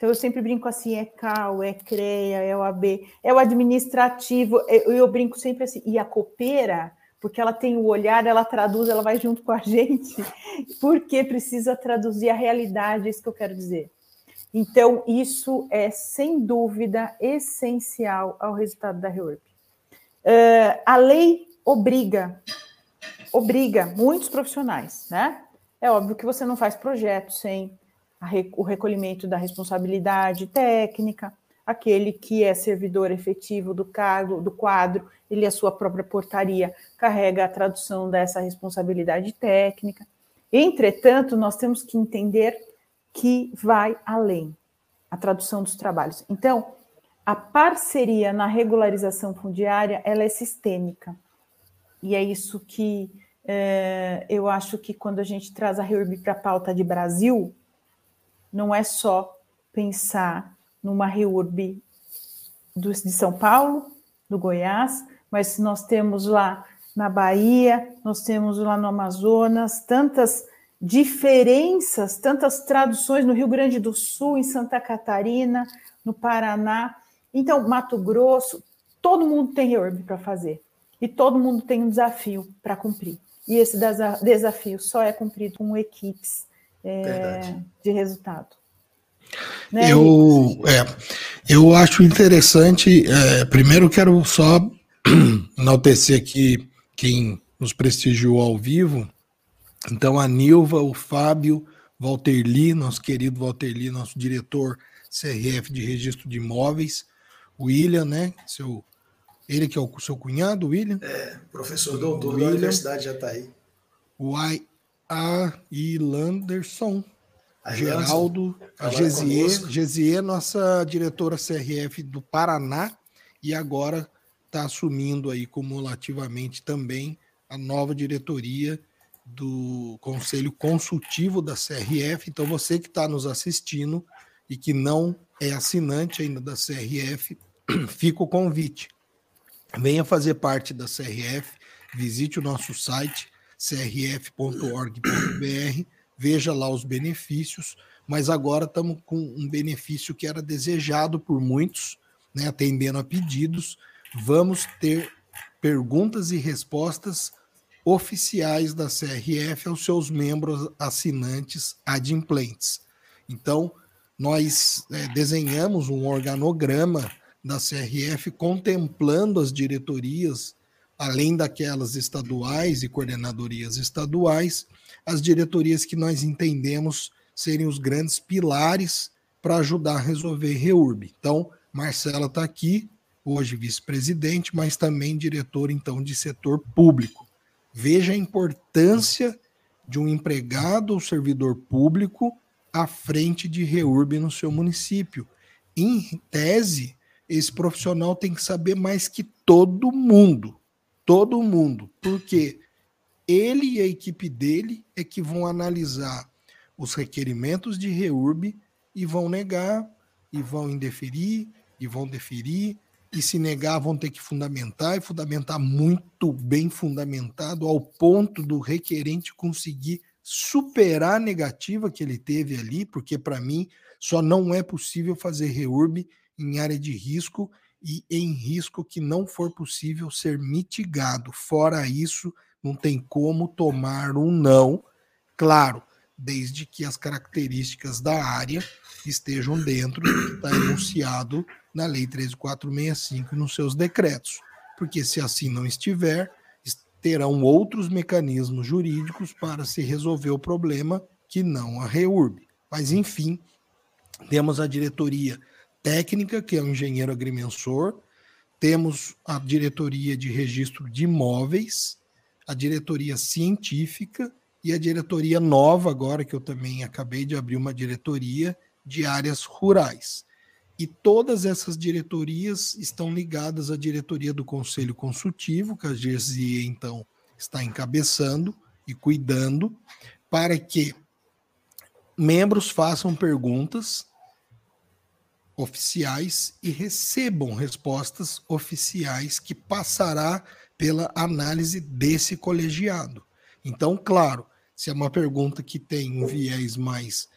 Então, eu sempre brinco assim: é CAL, é CREA, é o AB, é o administrativo. Eu, eu brinco sempre assim, e a copeira, porque ela tem o olhar, ela traduz, ela vai junto com a [LAUGHS] gente, porque precisa traduzir a realidade, é isso que eu quero dizer. Então, isso é, sem dúvida, essencial ao resultado da REURB. Uh, a lei obriga, obriga muitos profissionais, né? É óbvio que você não faz projeto sem o recolhimento da responsabilidade técnica, aquele que é servidor efetivo do cargo, do quadro, ele a sua própria portaria carrega a tradução dessa responsabilidade técnica. Entretanto, nós temos que entender que vai além a tradução dos trabalhos. Então, a parceria na regularização fundiária ela é sistêmica. E é isso que é, eu acho que quando a gente traz a REURB para a pauta de Brasil, não é só pensar numa REURB de São Paulo, do Goiás, mas nós temos lá na Bahia, nós temos lá no Amazonas, tantas diferenças, tantas traduções no Rio Grande do Sul, em Santa Catarina, no Paraná. Então, Mato Grosso, todo mundo tem reorb para fazer. E todo mundo tem um desafio para cumprir. E esse desafio só é cumprido com equipes é, de resultado. Né? Eu, é, eu acho interessante. É, primeiro, quero só [CLEARS THROAT] enaltecer aqui quem nos prestigiou ao vivo então, a Nilva, o Fábio, Walter Lee, nosso querido Walter Lee, nosso diretor CRF de registro de imóveis, o William, né? Seu, ele que é o seu cunhado, William? É, professor doutor William, da Universidade de Jataí. O I, a. Ilanderson, a Geraldo, a Gesier, Gesier, nossa diretora CRF do Paraná, e agora está assumindo aí cumulativamente também a nova diretoria do Conselho Consultivo da CRF. Então, você que está nos assistindo e que não é assinante ainda da CRF, [CLEARS THROAT] fica o convite. Venha fazer parte da CRF, visite o nosso site crf.org.br, veja lá os benefícios, mas agora estamos com um benefício que era desejado por muitos, né, atendendo a pedidos. Vamos ter perguntas e respostas oficiais da CRF aos seus membros assinantes adimplentes. Então, nós é, desenhamos um organograma da CRF contemplando as diretorias, além daquelas estaduais e coordenadorias estaduais, as diretorias que nós entendemos serem os grandes pilares para ajudar a resolver REURB. Então, Marcela está aqui, hoje vice-presidente, mas também diretor então de setor público. Veja a importância de um empregado ou servidor público à frente de REURB no seu município. Em tese, esse profissional tem que saber mais que todo mundo. Todo mundo. Porque ele e a equipe dele é que vão analisar os requerimentos de REURB e vão negar, e vão indeferir, e vão deferir, e se negar vão ter que fundamentar e fundamentar muito bem fundamentado ao ponto do requerente conseguir superar a negativa que ele teve ali, porque para mim só não é possível fazer reurb em área de risco e em risco que não for possível ser mitigado. Fora isso, não tem como tomar um não. Claro, desde que as características da área estejam dentro do que está enunciado na Lei 13465 e nos seus decretos. porque se assim não estiver, terão outros mecanismos jurídicos para se resolver o problema que não a REURB. Mas, enfim, temos a diretoria técnica, que é o engenheiro agrimensor, temos a diretoria de registro de imóveis, a diretoria científica e a diretoria nova, agora que eu também acabei de abrir uma diretoria de áreas rurais. E todas essas diretorias estão ligadas à diretoria do Conselho Consultivo, que a GESIE, então, está encabeçando e cuidando, para que membros façam perguntas oficiais e recebam respostas oficiais que passará pela análise desse colegiado. Então, claro, se é uma pergunta que tem um viés mais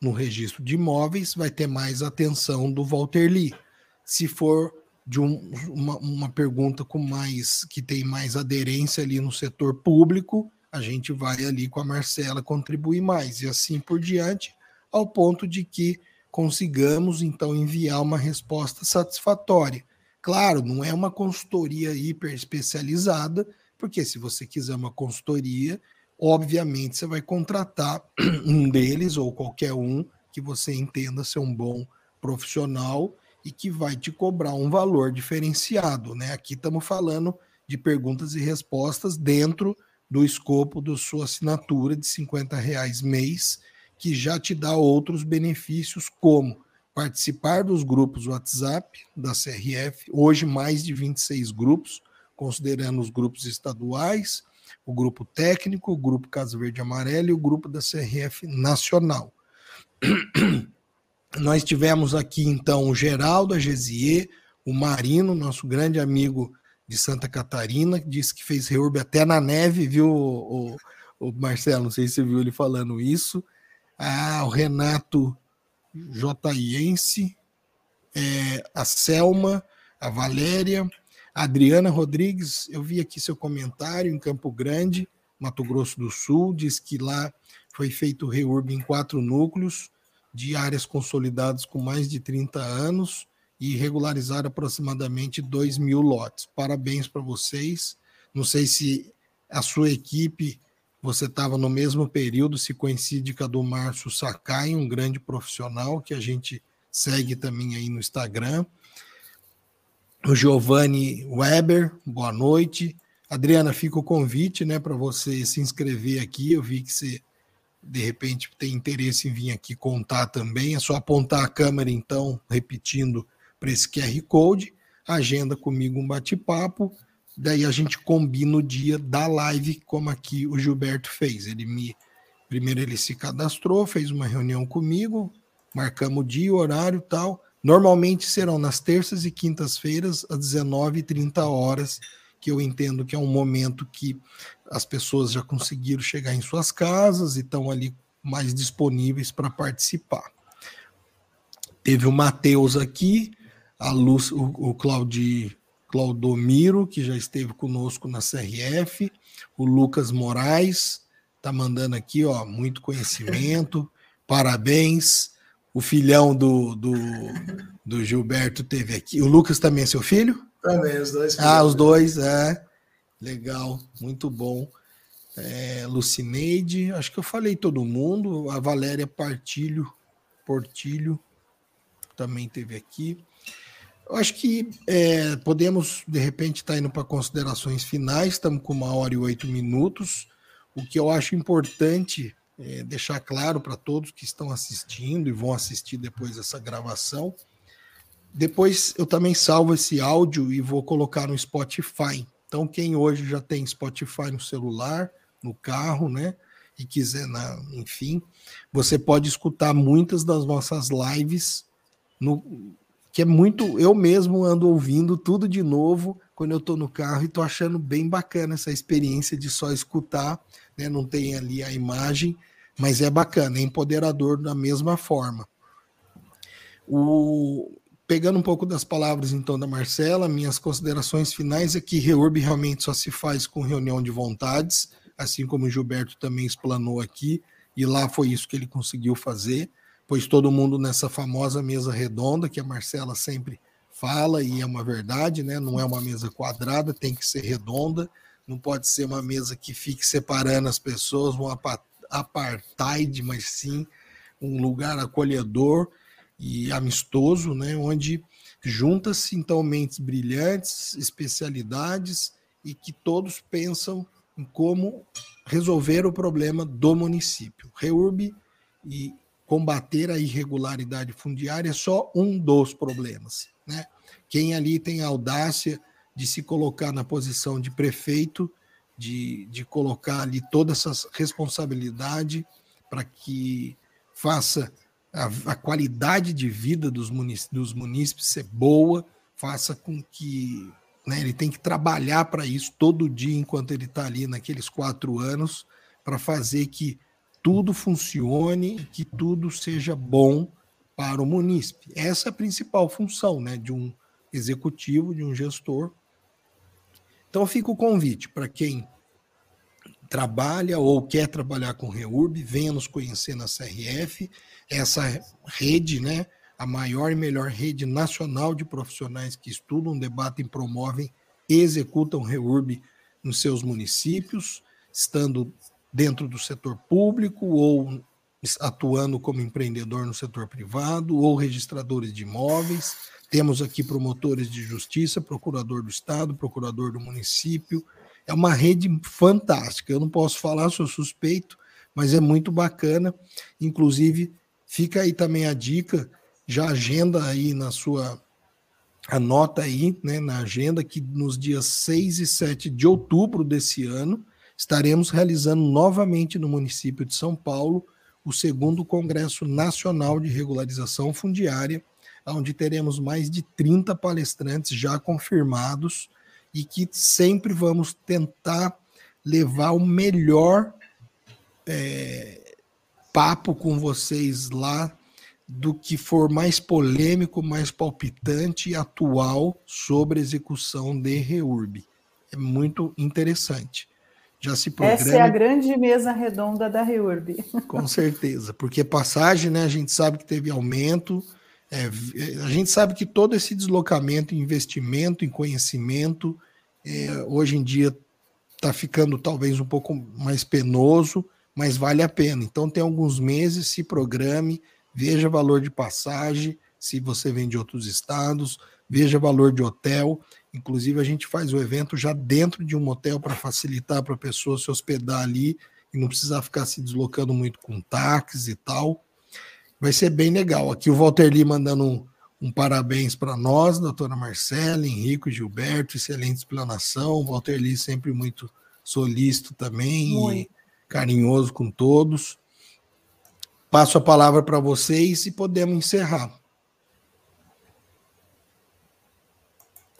no registro de imóveis, vai ter mais atenção do Walter Lee. Se for de um, uma, uma pergunta com mais que tem mais aderência ali no setor público, a gente vai ali com a Marcela contribuir mais, e assim por diante, ao ponto de que consigamos então enviar uma resposta satisfatória. Claro, não é uma consultoria hiper especializada, porque se você quiser uma consultoria, obviamente você vai contratar [CLEARS THROAT] um deles ou qualquer um que você entenda ser um bom profissional e que vai te cobrar um valor diferenciado, né? Aqui estamos falando de perguntas e respostas dentro do escopo da sua assinatura de 50 reais mês, que já te dá outros benefícios, como participar dos grupos WhatsApp da CRF, hoje mais de 26 grupos, considerando os grupos estaduais, o grupo técnico, o grupo Casa Verde Amarelo e o grupo da CRF Nacional. [CLEARS THROAT] Nós tivemos aqui então o Geraldo Agesier, o Marino, nosso grande amigo de Santa Catarina, que disse que fez reurb até na neve, viu, o, o Marcelo? Não sei se você viu ele falando isso. Ah, o Renato Jotaiense, é, a Selma, a Valéria, Adriana Rodrigues, eu vi aqui seu comentário em Campo Grande, Mato Grosso do Sul, diz que lá foi feito o reurb em quatro núcleos de áreas consolidadas com mais de 30 anos e regularizaram aproximadamente 2 mil lotes. Parabéns para vocês. Não sei se a sua equipe, você estava no mesmo período, se coincide com a do Márcio Sakai, um grande profissional que a gente segue também aí no Instagram o Giovanni Weber, boa noite. Adriana, fica o convite né, para você se inscrever aqui. Eu vi que você, de repente, tem interesse em vir aqui contar também. É só apontar a câmera, então, repetindo para esse QR Code, agenda comigo um bate-papo. Daí a gente combina o dia da live, como aqui o Gilberto fez. Ele me. Primeiro ele se cadastrou, fez uma reunião comigo, marcamos o dia, o horário tal Normalmente serão nas terças e quintas-feiras, às 19h30 horas, que eu entendo que é um momento que as pessoas já conseguiram chegar em suas casas e estão ali mais disponíveis para participar. Teve o Matheus aqui, a Luz, o, o Claudi, Claudomiro, que já esteve conosco na CRF, o Lucas Moraes, tá mandando aqui, ó, muito conhecimento, [LAUGHS] parabéns o filhão do, do, do Gilberto teve aqui. O Lucas também é seu filho? Também, os dois. Ah, os dois, é. Legal, muito bom. É, Lucineide, acho que eu falei todo mundo. A Valéria Partilho, Portilho também teve aqui. Eu acho que é, podemos, de repente, estar tá indo para considerações finais. Estamos com uma hora e oito minutos. O que eu acho importante é, deixar claro para todos que estão assistindo e vão assistir depois essa gravação. Depois eu também salvo esse áudio e vou colocar no Spotify. Então, quem hoje já tem Spotify no celular, no carro, né? E quiser, na, enfim, você pode escutar muitas das nossas lives no, que é muito. Eu mesmo ando ouvindo tudo de novo quando eu estou no carro e estou achando bem bacana essa experiência de só escutar, né? Não tem ali a imagem mas é bacana, é empoderador da mesma forma. O, pegando um pouco das palavras então da Marcela, minhas considerações finais é que Reurb realmente só se faz com reunião de vontades, assim como o Gilberto também explanou aqui, e lá foi isso que ele conseguiu fazer, pois todo mundo nessa famosa mesa redonda que a Marcela sempre fala e é uma verdade, né? Não é uma mesa quadrada, tem que ser redonda, não pode ser uma mesa que fique separando as pessoas, um apartheid, mas sim um lugar acolhedor e amistoso, né? Onde junta-se então mentes brilhantes, especialidades e que todos pensam em como resolver o problema do município. Reurb e combater a irregularidade fundiária é só um dos problemas. Né? Quem ali tem a audácia de se colocar na posição de prefeito, de, de colocar ali toda essa responsabilidade para que faça a, a, qualidade de vida dos, munícipes, dos munícipes ser boa, faça com que né, ele tem que trabalhar para isso todo dia enquanto ele está ali naqueles quatro anos para fazer que tudo funcione, que tudo seja bom para o munícipe. Essa é a principal função né, de um executivo, de um gestor. Então fica o convite para quem trabalha ou quer trabalhar com Reurb, venha nos conhecer na CRF, essa rede, né, a maior e melhor rede nacional de profissionais que estudam, debatem, promovem e executam Reurb nos seus municípios, estando dentro do setor público ou atuando como empreendedor no setor privado ou registradores de imóveis. Temos aqui promotores de justiça, procurador do estado, procurador do município. É uma rede fantástica. Eu não posso falar, sou suspeito, mas é muito bacana. Inclusive, fica aí também a dica, já agenda aí na sua anota aí, né, na agenda que nos dias 6 e 7 de outubro desse ano estaremos realizando novamente no município de São Paulo o segundo Congresso Nacional de Regularização Fundiária, onde teremos mais de 30 palestrantes já confirmados e que sempre vamos tentar levar o melhor é, papo com vocês lá do que for mais polêmico, mais palpitante e atual sobre execução de REURB. É muito interessante já se programa. Essa é a grande mesa redonda da Reurb. [LAUGHS] Com certeza, porque passagem, né, a gente sabe que teve aumento, é, a gente sabe que todo esse deslocamento, investimento em conhecimento, é, hoje em dia está ficando talvez um pouco mais penoso, mas vale a pena. Então tem alguns meses, se programe, veja valor de passagem, se você vem de outros estados, veja valor de hotel Inclusive, a gente faz o evento já dentro de um motel para facilitar para a pessoa se hospedar ali e não precisar ficar se deslocando muito com táxis e tal. Vai ser bem legal. Aqui o Walter Lee mandando um, um parabéns para nós, doutora Marcela, Henrico Gilberto, excelente explanação. O Walter Lee sempre muito solícito também muito. e carinhoso com todos. Passo a palavra para vocês e podemos encerrar.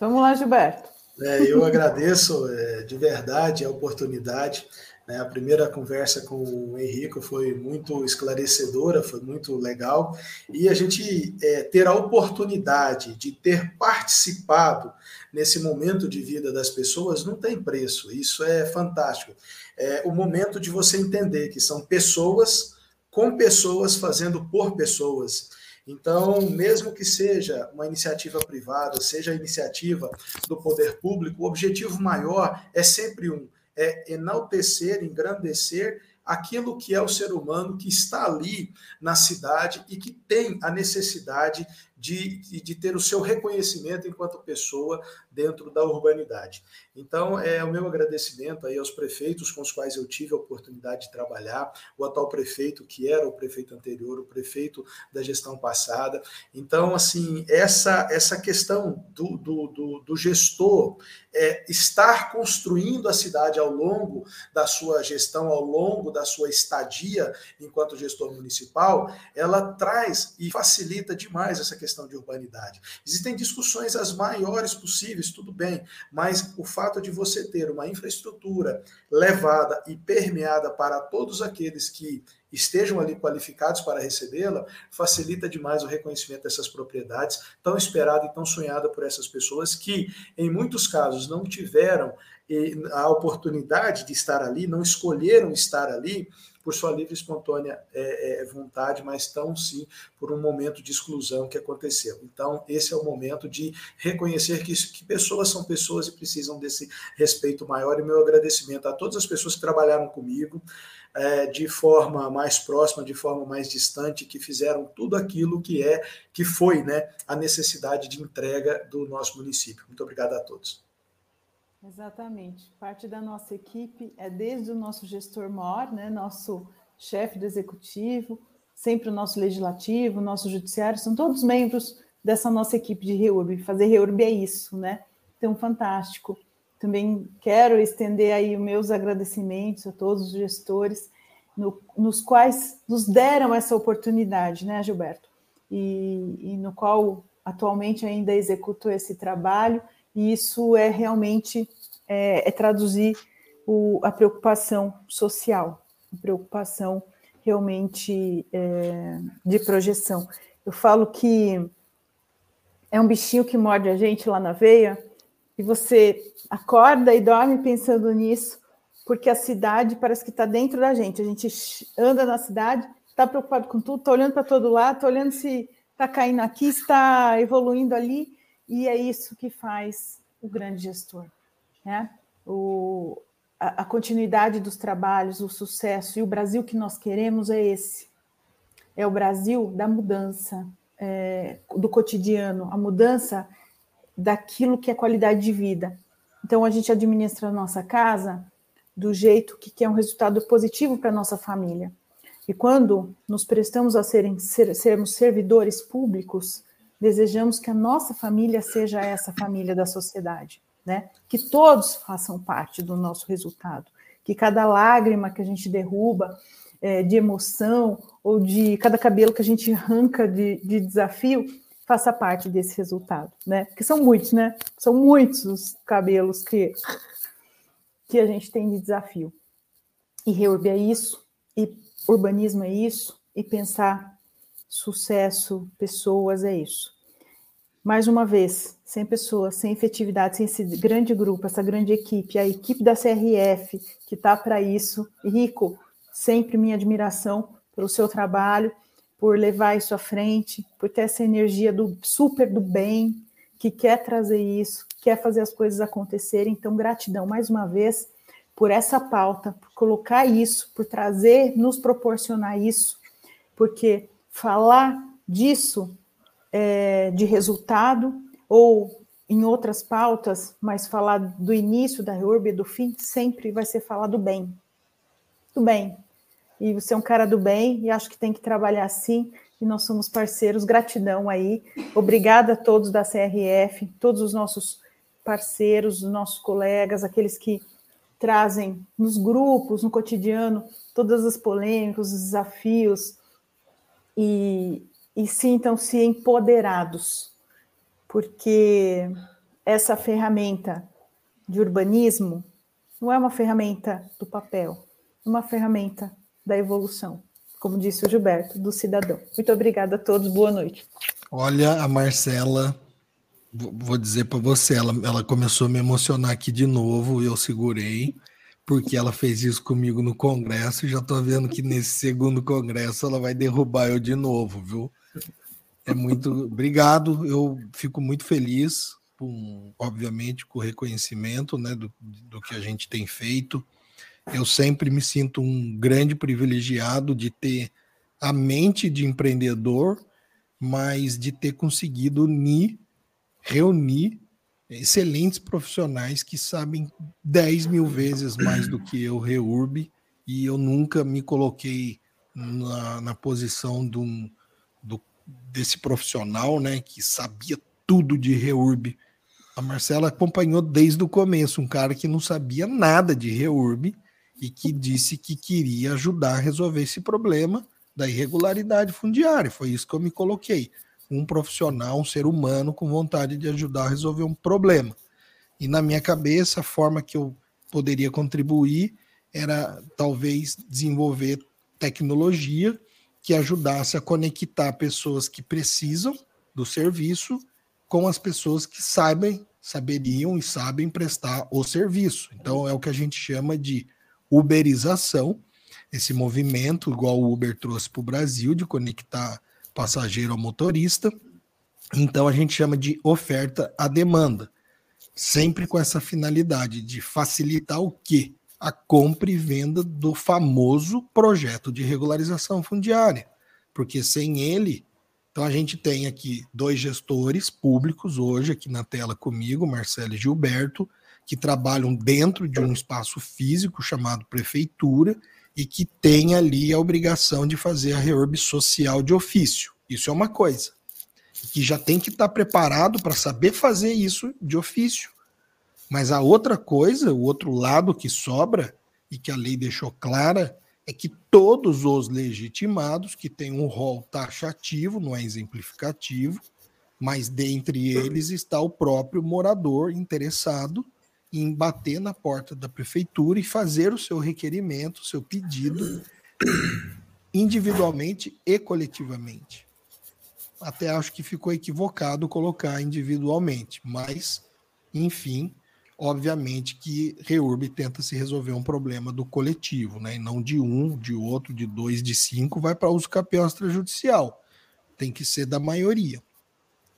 Vamos lá, Gilberto. É, eu agradeço é, de verdade a oportunidade. Né? A primeira conversa com o Henrico foi muito esclarecedora, foi muito legal. E a gente é, ter a oportunidade de ter participado nesse momento de vida das pessoas não tem preço. Isso é fantástico. É o momento de você entender que são pessoas com pessoas fazendo por pessoas. Então, mesmo que seja uma iniciativa privada, seja a iniciativa do poder público, o objetivo maior é sempre um: é enaltecer, engrandecer aquilo que é o ser humano que está ali na cidade e que tem a necessidade de, de, ter o seu reconhecimento enquanto pessoa dentro da urbanidade. Então, é o meu agradecimento aí aos prefeitos com os quais eu tive a oportunidade de trabalhar, o atual prefeito, que era o prefeito anterior, o prefeito da gestão passada. Então, assim, essa, essa questão do, do, do, do gestor é, estar construindo a cidade ao longo da sua gestão, ao longo da sua estadia enquanto gestor municipal, ela traz e facilita demais essa questão questão de urbanidade. Existem discussões as maiores possíveis, tudo bem, mas o fato de você ter uma infraestrutura levada e permeada para todos aqueles que estejam ali qualificados para recebê-la, facilita demais o reconhecimento dessas propriedades tão esperada e tão sonhada por essas pessoas que, em muitos casos, não tiveram a oportunidade de estar ali, não escolheram estar ali por sua livre e espontânea é, é, vontade, mas tão sim por um momento de exclusão que aconteceu. Então, esse é o momento de reconhecer que, que pessoas são pessoas e precisam desse respeito maior. E meu agradecimento a todas as pessoas que trabalharam comigo é, de forma mais próxima, de forma mais distante, que fizeram tudo aquilo que é, que foi, né, a necessidade de entrega do nosso município. Muito obrigado a todos. Exatamente. Parte da nossa equipe é desde o nosso gestor maior, né, nosso chefe do executivo, sempre o nosso legislativo, nosso judiciário, são todos membros dessa nossa equipe de REURB. Fazer REURB é isso, né? Então, fantástico. Também quero estender aí os meus agradecimentos a todos os gestores no, nos quais nos deram essa oportunidade, né, Gilberto? E, e no qual atualmente ainda executo esse trabalho, e isso é realmente é, é traduzir o, a preocupação social, preocupação realmente é, de projeção. Eu falo que é um bichinho que morde a gente lá na veia, e você acorda e dorme pensando nisso, porque a cidade parece que está dentro da gente. A gente anda na cidade, está preocupado com tudo, está olhando para todo lado, está olhando se está caindo aqui, está evoluindo ali, e é isso que faz o grande gestor. Né? O, a, a continuidade dos trabalhos, o sucesso e o Brasil que nós queremos é esse. É o Brasil da mudança, é, do cotidiano, a mudança daquilo que é qualidade de vida. Então, a gente administra a nossa casa do jeito que quer um resultado positivo para a nossa família. E quando nos prestamos a serem, ser, sermos servidores públicos, desejamos que a nossa família seja essa família da sociedade, né? Que todos façam parte do nosso resultado, que cada lágrima que a gente derruba é, de emoção ou de cada cabelo que a gente arranca de, de desafio faça parte desse resultado, né? Porque são muitos, né? São muitos os cabelos que, que a gente tem de desafio. E reurb é isso, e urbanismo é isso, e pensar sucesso, pessoas é isso. Mais uma vez, sem pessoas, sem efetividade, sem esse grande grupo, essa grande equipe, a equipe da CRF que está para isso. Rico, sempre minha admiração pelo seu trabalho por levar isso à frente, por ter essa energia do super do bem, que quer trazer isso, quer fazer as coisas acontecerem. Então, gratidão mais uma vez por essa pauta, por colocar isso, por trazer, nos proporcionar isso, porque falar disso é, de resultado ou em outras pautas, mas falar do início da URB, do fim, sempre vai ser falar do bem. Do bem, e você é um cara do bem e acho que tem que trabalhar assim. E nós somos parceiros, gratidão aí. Obrigada a todos da CRF, todos os nossos parceiros, os nossos colegas, aqueles que trazem nos grupos, no cotidiano, todas as polêmicas, os desafios e, e sintam-se empoderados, porque essa ferramenta de urbanismo não é uma ferramenta do papel, é uma ferramenta da evolução, como disse o Gilberto, do cidadão. Muito obrigada a todos, boa noite. Olha, a Marcela, vou dizer para você, ela, ela começou a me emocionar aqui de novo, eu segurei, porque ela fez isso comigo no congresso, e já estou vendo que nesse segundo congresso ela vai derrubar eu de novo, viu? É muito obrigado, eu fico muito feliz, com, obviamente, com o reconhecimento né, do, do que a gente tem feito eu sempre me sinto um grande privilegiado de ter a mente de empreendedor, mas de ter conseguido unir, reunir excelentes profissionais que sabem 10 mil vezes mais do que eu, Reurb, e eu nunca me coloquei na, na posição do, desse profissional né, que sabia tudo de Reurb. A Marcela acompanhou desde o começo, um cara que não sabia nada de Reurb, e que disse que queria ajudar a resolver esse problema da irregularidade fundiária. Foi isso que eu me coloquei. Um profissional, um ser humano com vontade de ajudar a resolver um problema. E na minha cabeça, a forma que eu poderia contribuir era talvez desenvolver tecnologia que ajudasse a conectar pessoas que precisam do serviço com as pessoas que sabem, saberiam e sabem prestar o serviço. Então é o que a gente chama de uberização, esse movimento, igual o Uber trouxe para o Brasil, de conectar passageiro ao motorista. Então a gente chama de oferta à demanda, sempre com essa finalidade de facilitar o quê? A compra e venda do famoso projeto de regularização fundiária, porque sem ele, então a gente tem aqui dois gestores públicos hoje aqui na tela comigo, Marcelo e Gilberto, que trabalham dentro de um espaço físico chamado prefeitura e que tem ali a obrigação de fazer a reorb social de ofício. Isso é uma coisa que já tem que estar preparado para saber fazer isso de ofício. Mas a outra coisa, o outro lado que sobra, e que a lei deixou clara, é que todos os legitimados que têm um rol taxativo, não é exemplificativo, mas dentre eles está o próprio morador interessado em bater na porta da prefeitura e fazer o seu requerimento, o seu pedido, individualmente e coletivamente até acho que ficou equivocado colocar individualmente, mas, enfim, obviamente que Reurb tenta se resolver um problema do coletivo, né? E não de um, de outro, de dois, de cinco, vai para uso campeão extrajudicial. Tem que ser da maioria.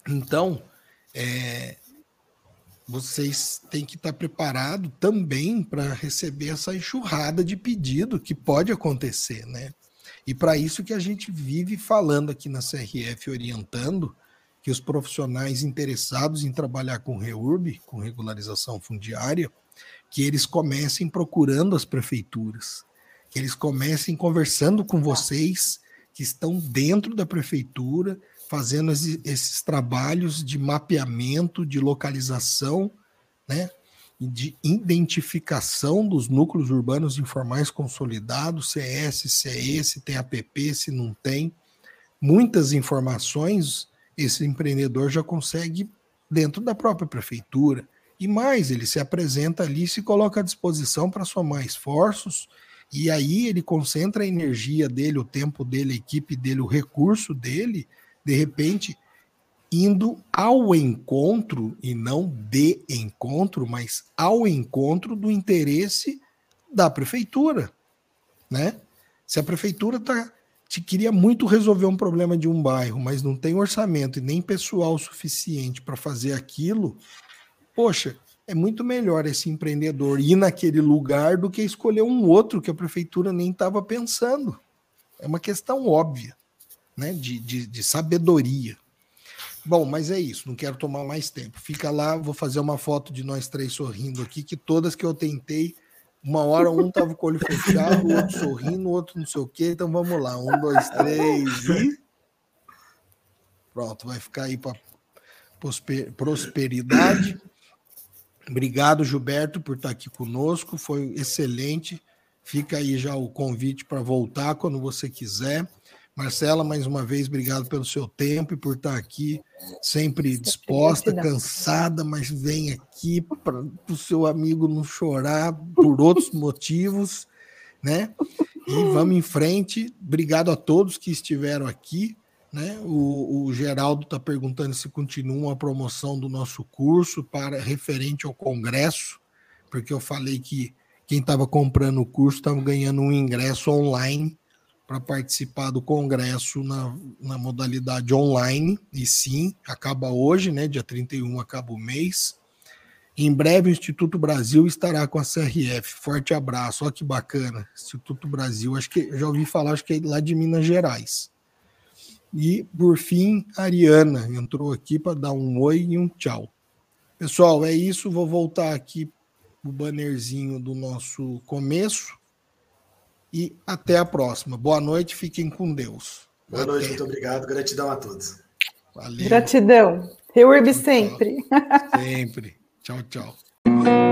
Então, é, vocês têm que estar preparados também para receber essa enxurrada de pedido que pode acontecer, né? E para isso que a gente vive falando aqui na CRF, orientando que os profissionais interessados em trabalhar com REURB, com regularização fundiária, que eles comecem procurando as prefeituras, que eles comecem conversando com vocês que estão dentro da prefeitura, fazendo esses trabalhos de mapeamento, de localização, né? de identificação dos núcleos urbanos informais consolidados, CS, se é esse, tem APP, se não tem. Muitas informações esse empreendedor já consegue dentro da própria prefeitura. E mais, ele se apresenta ali, se coloca à disposição para somar esforços, e aí ele concentra a energia dele, o tempo dele, a equipe dele, o recurso dele, de repente indo ao encontro, e não de encontro, mas ao encontro do interesse da prefeitura. Né? Se a prefeitura tá, te queria muito resolver um problema de um bairro, mas não tem orçamento e nem pessoal suficiente para fazer aquilo, poxa, é muito melhor esse empreendedor ir naquele lugar do que escolher um outro que a prefeitura nem estava pensando. É uma questão óbvia, né? de, de, de sabedoria. Bom, mas é isso, não quero tomar mais tempo. Fica lá, vou fazer uma foto de nós três sorrindo aqui, que todas que eu tentei, uma hora um tava com o olho [LAUGHS] fechado, o outro sorrindo, o outro não sei o quê. Então vamos lá, um, dois, três e. Pronto, vai ficar aí para prosperidade. Obrigado, Gilberto, por estar aqui conosco, foi excelente. Fica aí já o convite para voltar quando você quiser. Marcela, mais uma vez, obrigado pelo seu tempo e por estar aqui, sempre disposta, cansada, mas vem aqui para o seu amigo não chorar por outros [LAUGHS] motivos, né? E vamos em frente. Obrigado a todos que estiveram aqui. Né? O, o Geraldo está perguntando se continua a promoção do nosso curso para referente ao congresso, porque eu falei que quem estava comprando o curso estava ganhando um ingresso online para participar do congresso na, na modalidade online. E sim, acaba hoje, né? Dia 31 acaba o mês. Em breve o Instituto Brasil estará com a CRF. Forte abraço. Olha que bacana. Instituto Brasil, acho que já ouvi falar, acho que é lá de Minas Gerais. E por fim, a Ariana entrou aqui para dar um oi e um tchau. Pessoal, é isso. Vou voltar aqui o bannerzinho do nosso começo e até a próxima. Boa noite, fiquem com Deus. Boa até. noite, muito obrigado. Gratidão a todos. Valeu. Gratidão. Reurb sempre. [LAUGHS] Sempre. Tchau, tchau.